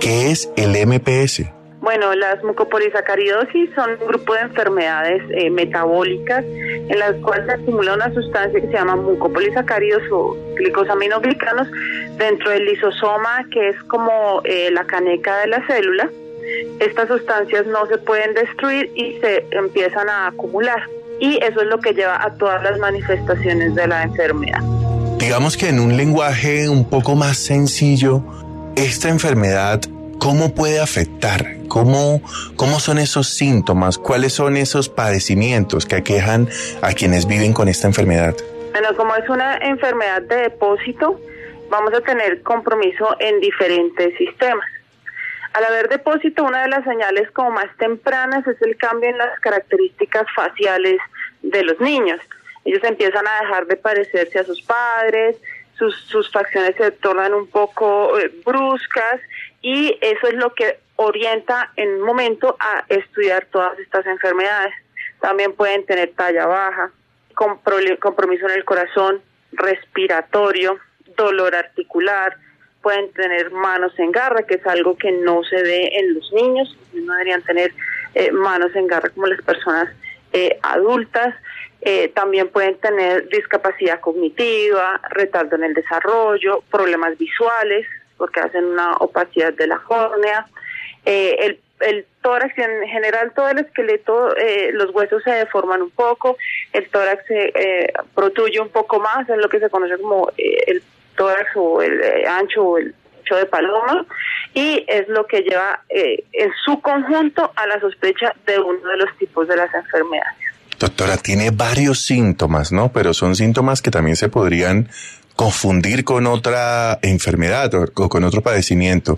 ¿Qué es el MPS? Bueno, las mucopolisacaridosis son un grupo de enfermedades eh, metabólicas en las cuales se acumula una sustancia que se llama mucopolisacáridos o glicosaminoglicanos dentro del lisosoma, que es como eh, la caneca de la célula. Estas sustancias no se pueden destruir y se empiezan a acumular. Y eso es lo que lleva a todas las manifestaciones de la enfermedad. Digamos que en un lenguaje un poco más sencillo, esta enfermedad, ¿cómo puede afectar? ¿Cómo, ¿Cómo son esos síntomas? ¿Cuáles son esos padecimientos que aquejan a quienes viven con esta enfermedad? Bueno, como es una enfermedad de depósito, vamos a tener compromiso en diferentes sistemas. Al haber depósito, una de las señales como más tempranas es el cambio en las características faciales de los niños ellos empiezan a dejar de parecerse a sus padres, sus, sus facciones se tornan un poco eh, bruscas y eso es lo que orienta en un momento a estudiar todas estas enfermedades. También pueden tener talla baja, compromiso en el corazón, respiratorio, dolor articular, pueden tener manos en garra, que es algo que no se ve en los niños, no deberían tener eh, manos en garra como las personas eh, adultas, eh, también pueden tener discapacidad cognitiva, retardo en el desarrollo, problemas visuales, porque hacen una opacidad de la córnea. Eh, el, el tórax, en general todo el esqueleto, eh, los huesos se deforman un poco, el tórax se eh, protuye un poco más, es lo que se conoce como el tórax o el ancho o el ancho de paloma, y es lo que lleva en su conjunto a la sospecha de uno de los tipos de las enfermedades. Doctora, tiene varios síntomas, ¿no? Pero son síntomas que también se podrían confundir con otra enfermedad o con otro padecimiento.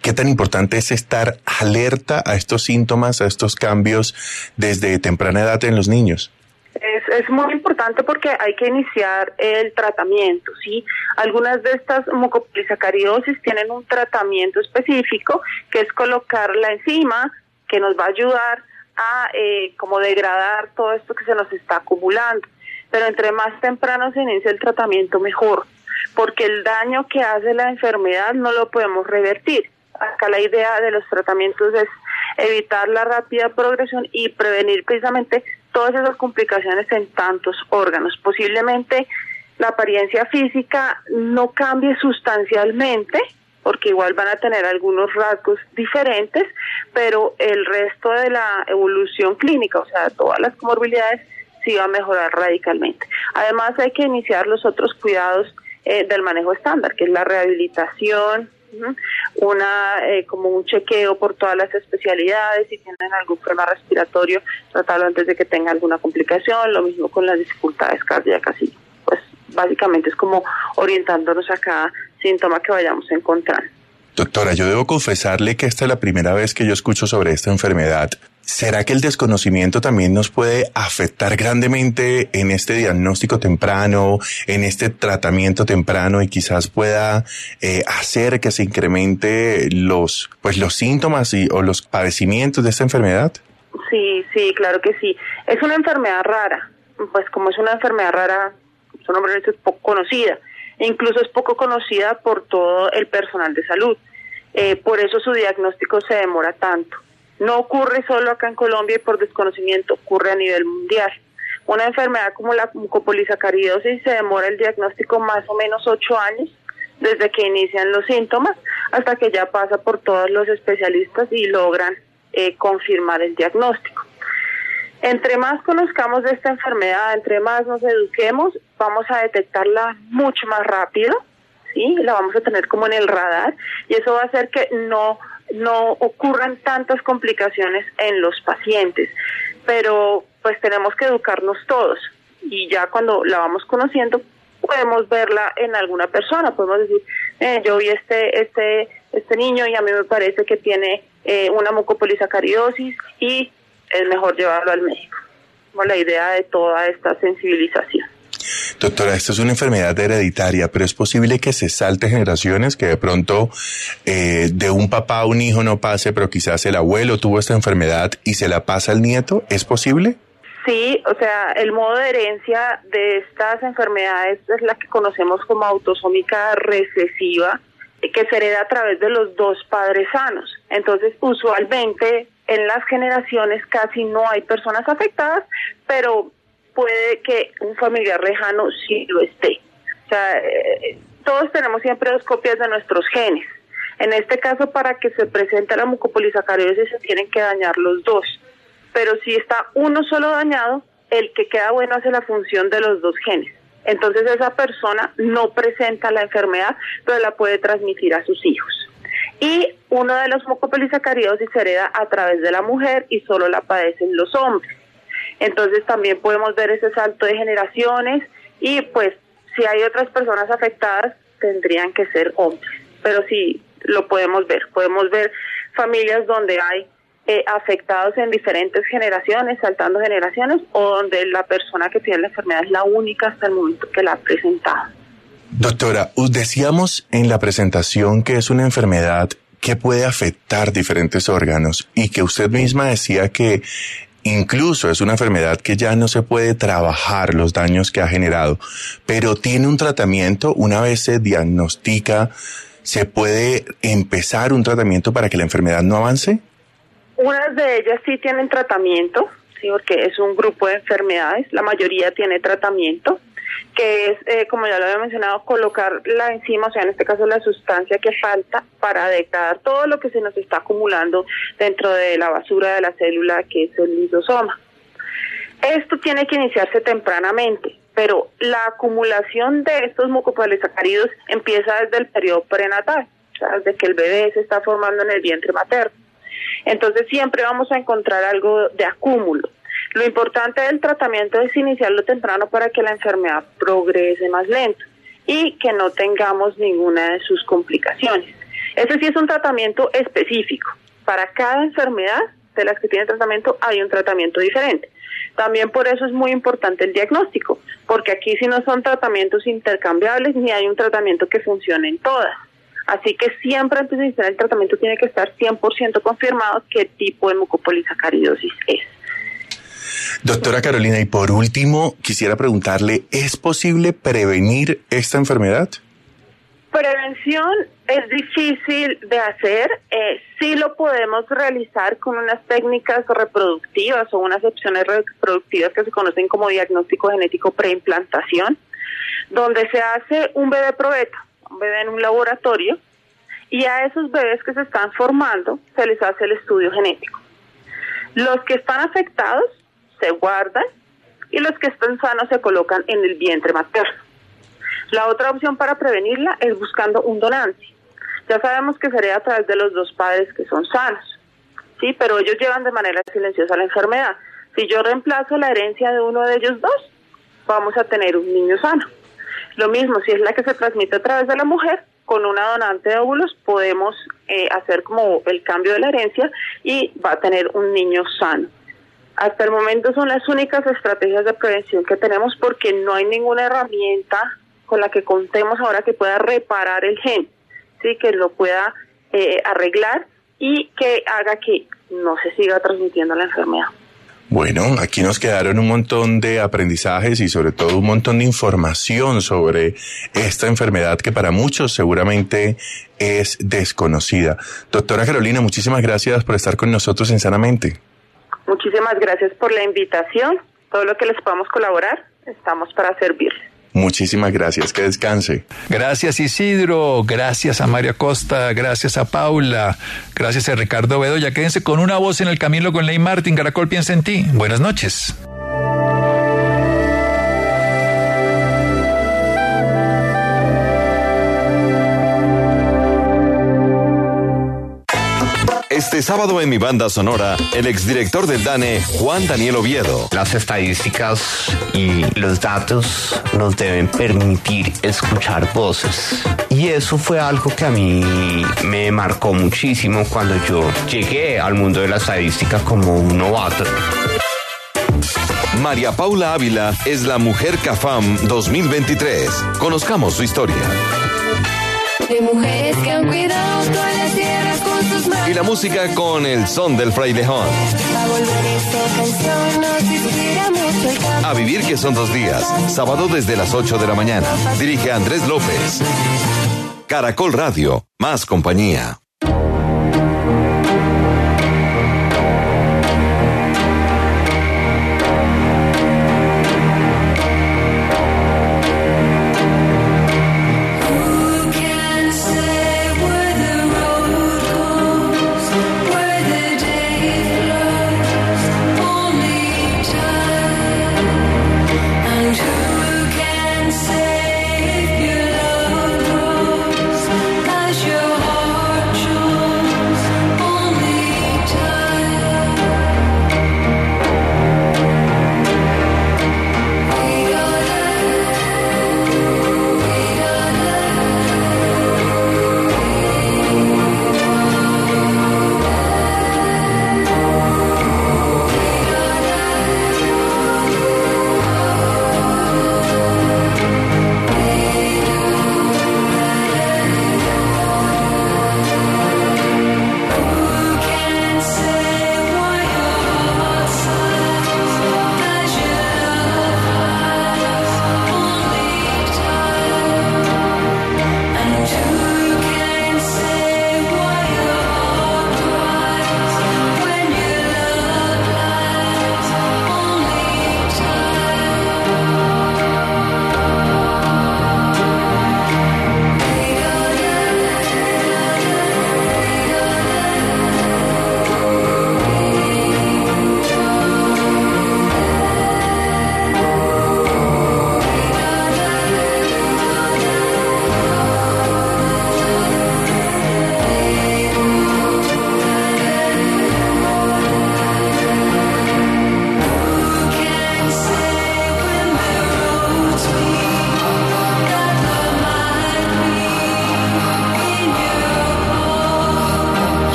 ¿Qué tan importante es estar alerta a estos síntomas, a estos cambios desde temprana edad en los niños? Es, es, muy importante porque hay que iniciar el tratamiento, ¿sí? Algunas de estas mucopolisacaridosis tienen un tratamiento específico que es colocar la enzima que nos va a ayudar a eh, como degradar todo esto que se nos está acumulando. Pero entre más temprano se inicia el tratamiento, mejor, porque el daño que hace la enfermedad no lo podemos revertir. Acá la idea de los tratamientos es evitar la rápida progresión y prevenir precisamente todas esas complicaciones en tantos órganos. Posiblemente la apariencia física no cambie sustancialmente, porque igual van a tener algunos rasgos diferentes, pero el resto de la evolución clínica, o sea, todas las comorbilidades, sí va a mejorar radicalmente. Además, hay que iniciar los otros cuidados eh, del manejo estándar, que es la rehabilitación, una eh, como un chequeo por todas las especialidades, si tienen algún problema respiratorio, tratarlo antes de que tenga alguna complicación, lo mismo con las dificultades cardíacas y pues básicamente es como orientándonos a cada síntoma que vayamos a encontrar. Doctora, yo debo confesarle que esta es la primera vez que yo escucho sobre esta enfermedad. ¿Será que el desconocimiento también nos puede afectar grandemente en este diagnóstico temprano, en este tratamiento temprano y quizás pueda eh, hacer que se incremente los, pues los síntomas y, o los padecimientos de esta enfermedad? Sí, sí, claro que sí. Es una enfermedad rara, pues como es una enfermedad rara, su nombre es poco conocida, incluso es poco conocida por todo el personal de salud. Eh, por eso su diagnóstico se demora tanto. No ocurre solo acá en Colombia y por desconocimiento, ocurre a nivel mundial. Una enfermedad como la mucopolisacaridosis se demora el diagnóstico más o menos ocho años desde que inician los síntomas hasta que ya pasa por todos los especialistas y logran eh, confirmar el diagnóstico. Entre más conozcamos de esta enfermedad, entre más nos eduquemos, vamos a detectarla mucho más rápido, ¿sí? La vamos a tener como en el radar y eso va a hacer que no, no ocurran tantas complicaciones en los pacientes. Pero pues tenemos que educarnos todos y ya cuando la vamos conociendo podemos verla en alguna persona, podemos decir, eh, yo vi este, este, este niño y a mí me parece que tiene eh, una mucopolisacaridosis y es mejor llevarlo al médico. Como la idea de toda esta sensibilización. Doctora, esta es una enfermedad hereditaria, pero es posible que se salte generaciones, que de pronto eh, de un papá a un hijo no pase, pero quizás el abuelo tuvo esta enfermedad y se la pasa al nieto. ¿Es posible? Sí, o sea, el modo de herencia de estas enfermedades es la que conocemos como autosómica recesiva, que se hereda a través de los dos padres sanos. Entonces, usualmente en las generaciones casi no hay personas afectadas, pero puede que un familiar lejano sí lo esté. O sea, eh, todos tenemos siempre dos copias de nuestros genes. En este caso, para que se presente la mucopolisacaridosis, se tienen que dañar los dos. Pero si está uno solo dañado, el que queda bueno hace la función de los dos genes. Entonces esa persona no presenta la enfermedad, pero la puede transmitir a sus hijos. Y uno de los mucopolisacaridosis se hereda a través de la mujer y solo la padecen los hombres. Entonces también podemos ver ese salto de generaciones y pues si hay otras personas afectadas tendrían que ser hombres. Pero sí lo podemos ver, podemos ver familias donde hay eh, afectados en diferentes generaciones, saltando generaciones, o donde la persona que tiene la enfermedad es la única hasta el momento que la ha presentado. Doctora, decíamos en la presentación que es una enfermedad que puede afectar diferentes órganos y que usted misma decía que incluso es una enfermedad que ya no se puede trabajar los daños que ha generado, pero tiene un tratamiento, una vez se diagnostica, ¿se puede empezar un tratamiento para que la enfermedad no avance? Unas de ellas sí tienen tratamiento, sí, porque es un grupo de enfermedades, la mayoría tiene tratamiento, que es, eh, como ya lo había mencionado, colocar la enzima, o sea, en este caso la sustancia que falta para degradar todo lo que se nos está acumulando dentro de la basura de la célula que es el lisosoma. Esto tiene que iniciarse tempranamente, pero la acumulación de estos mucopolisacáridos empieza desde el periodo prenatal, o sea, desde que el bebé se está formando en el vientre materno. Entonces siempre vamos a encontrar algo de acúmulo. Lo importante del tratamiento es iniciarlo temprano para que la enfermedad progrese más lento y que no tengamos ninguna de sus complicaciones. Ese sí es un tratamiento específico. Para cada enfermedad de las que tiene tratamiento hay un tratamiento diferente. También por eso es muy importante el diagnóstico, porque aquí si no son tratamientos intercambiables ni hay un tratamiento que funcione en todas. Así que siempre antes de iniciar el tratamiento tiene que estar 100% confirmado qué tipo de mucopolisacaridosis es. Doctora Carolina, y por último, quisiera preguntarle, ¿es posible prevenir esta enfermedad? Prevención es difícil de hacer, eh, sí lo podemos realizar con unas técnicas reproductivas o unas opciones reproductivas que se conocen como diagnóstico genético preimplantación, donde se hace un bebé probeta, un bebé en un laboratorio, y a esos bebés que se están formando se les hace el estudio genético. Los que están afectados se guardan y los que están sanos se colocan en el vientre materno. La otra opción para prevenirla es buscando un donante. Ya sabemos que sería a través de los dos padres que son sanos, sí, pero ellos llevan de manera silenciosa la enfermedad. Si yo reemplazo la herencia de uno de ellos dos, vamos a tener un niño sano. Lo mismo, si es la que se transmite a través de la mujer, con una donante de óvulos podemos eh, hacer como el cambio de la herencia y va a tener un niño sano. Hasta el momento son las únicas estrategias de prevención que tenemos porque no hay ninguna herramienta con la que contemos ahora que pueda reparar el gen, sí, que lo pueda eh, arreglar y que haga que no se siga transmitiendo la enfermedad. Bueno, aquí nos quedaron un montón de aprendizajes y sobre todo un montón de información sobre esta enfermedad que para muchos seguramente es desconocida. Doctora Carolina, muchísimas gracias por estar con nosotros en Sanamente. Muchísimas gracias por la invitación. Todo lo que les podamos colaborar, estamos para servirles. Muchísimas gracias, que descanse. Gracias Isidro, gracias a María Costa, gracias a Paula, gracias a Ricardo Bedoya. Quédense con una voz en el camino con Ley Martín. Caracol piensa en ti. Buenas noches. Este sábado en mi banda sonora, el exdirector del DANE, Juan Daniel Oviedo. Las estadísticas y los datos nos deben permitir escuchar voces. Y eso fue algo que a mí me marcó muchísimo cuando yo llegué al mundo de la estadística como un novato. María Paula Ávila es la mujer CAFAM 2023. Conozcamos su historia. De mujeres que han cuidado toda la tierra. Y la música con el son del frailejón. A vivir que son dos días. Sábado desde las 8 de la mañana. Dirige Andrés López. Caracol Radio. Más compañía.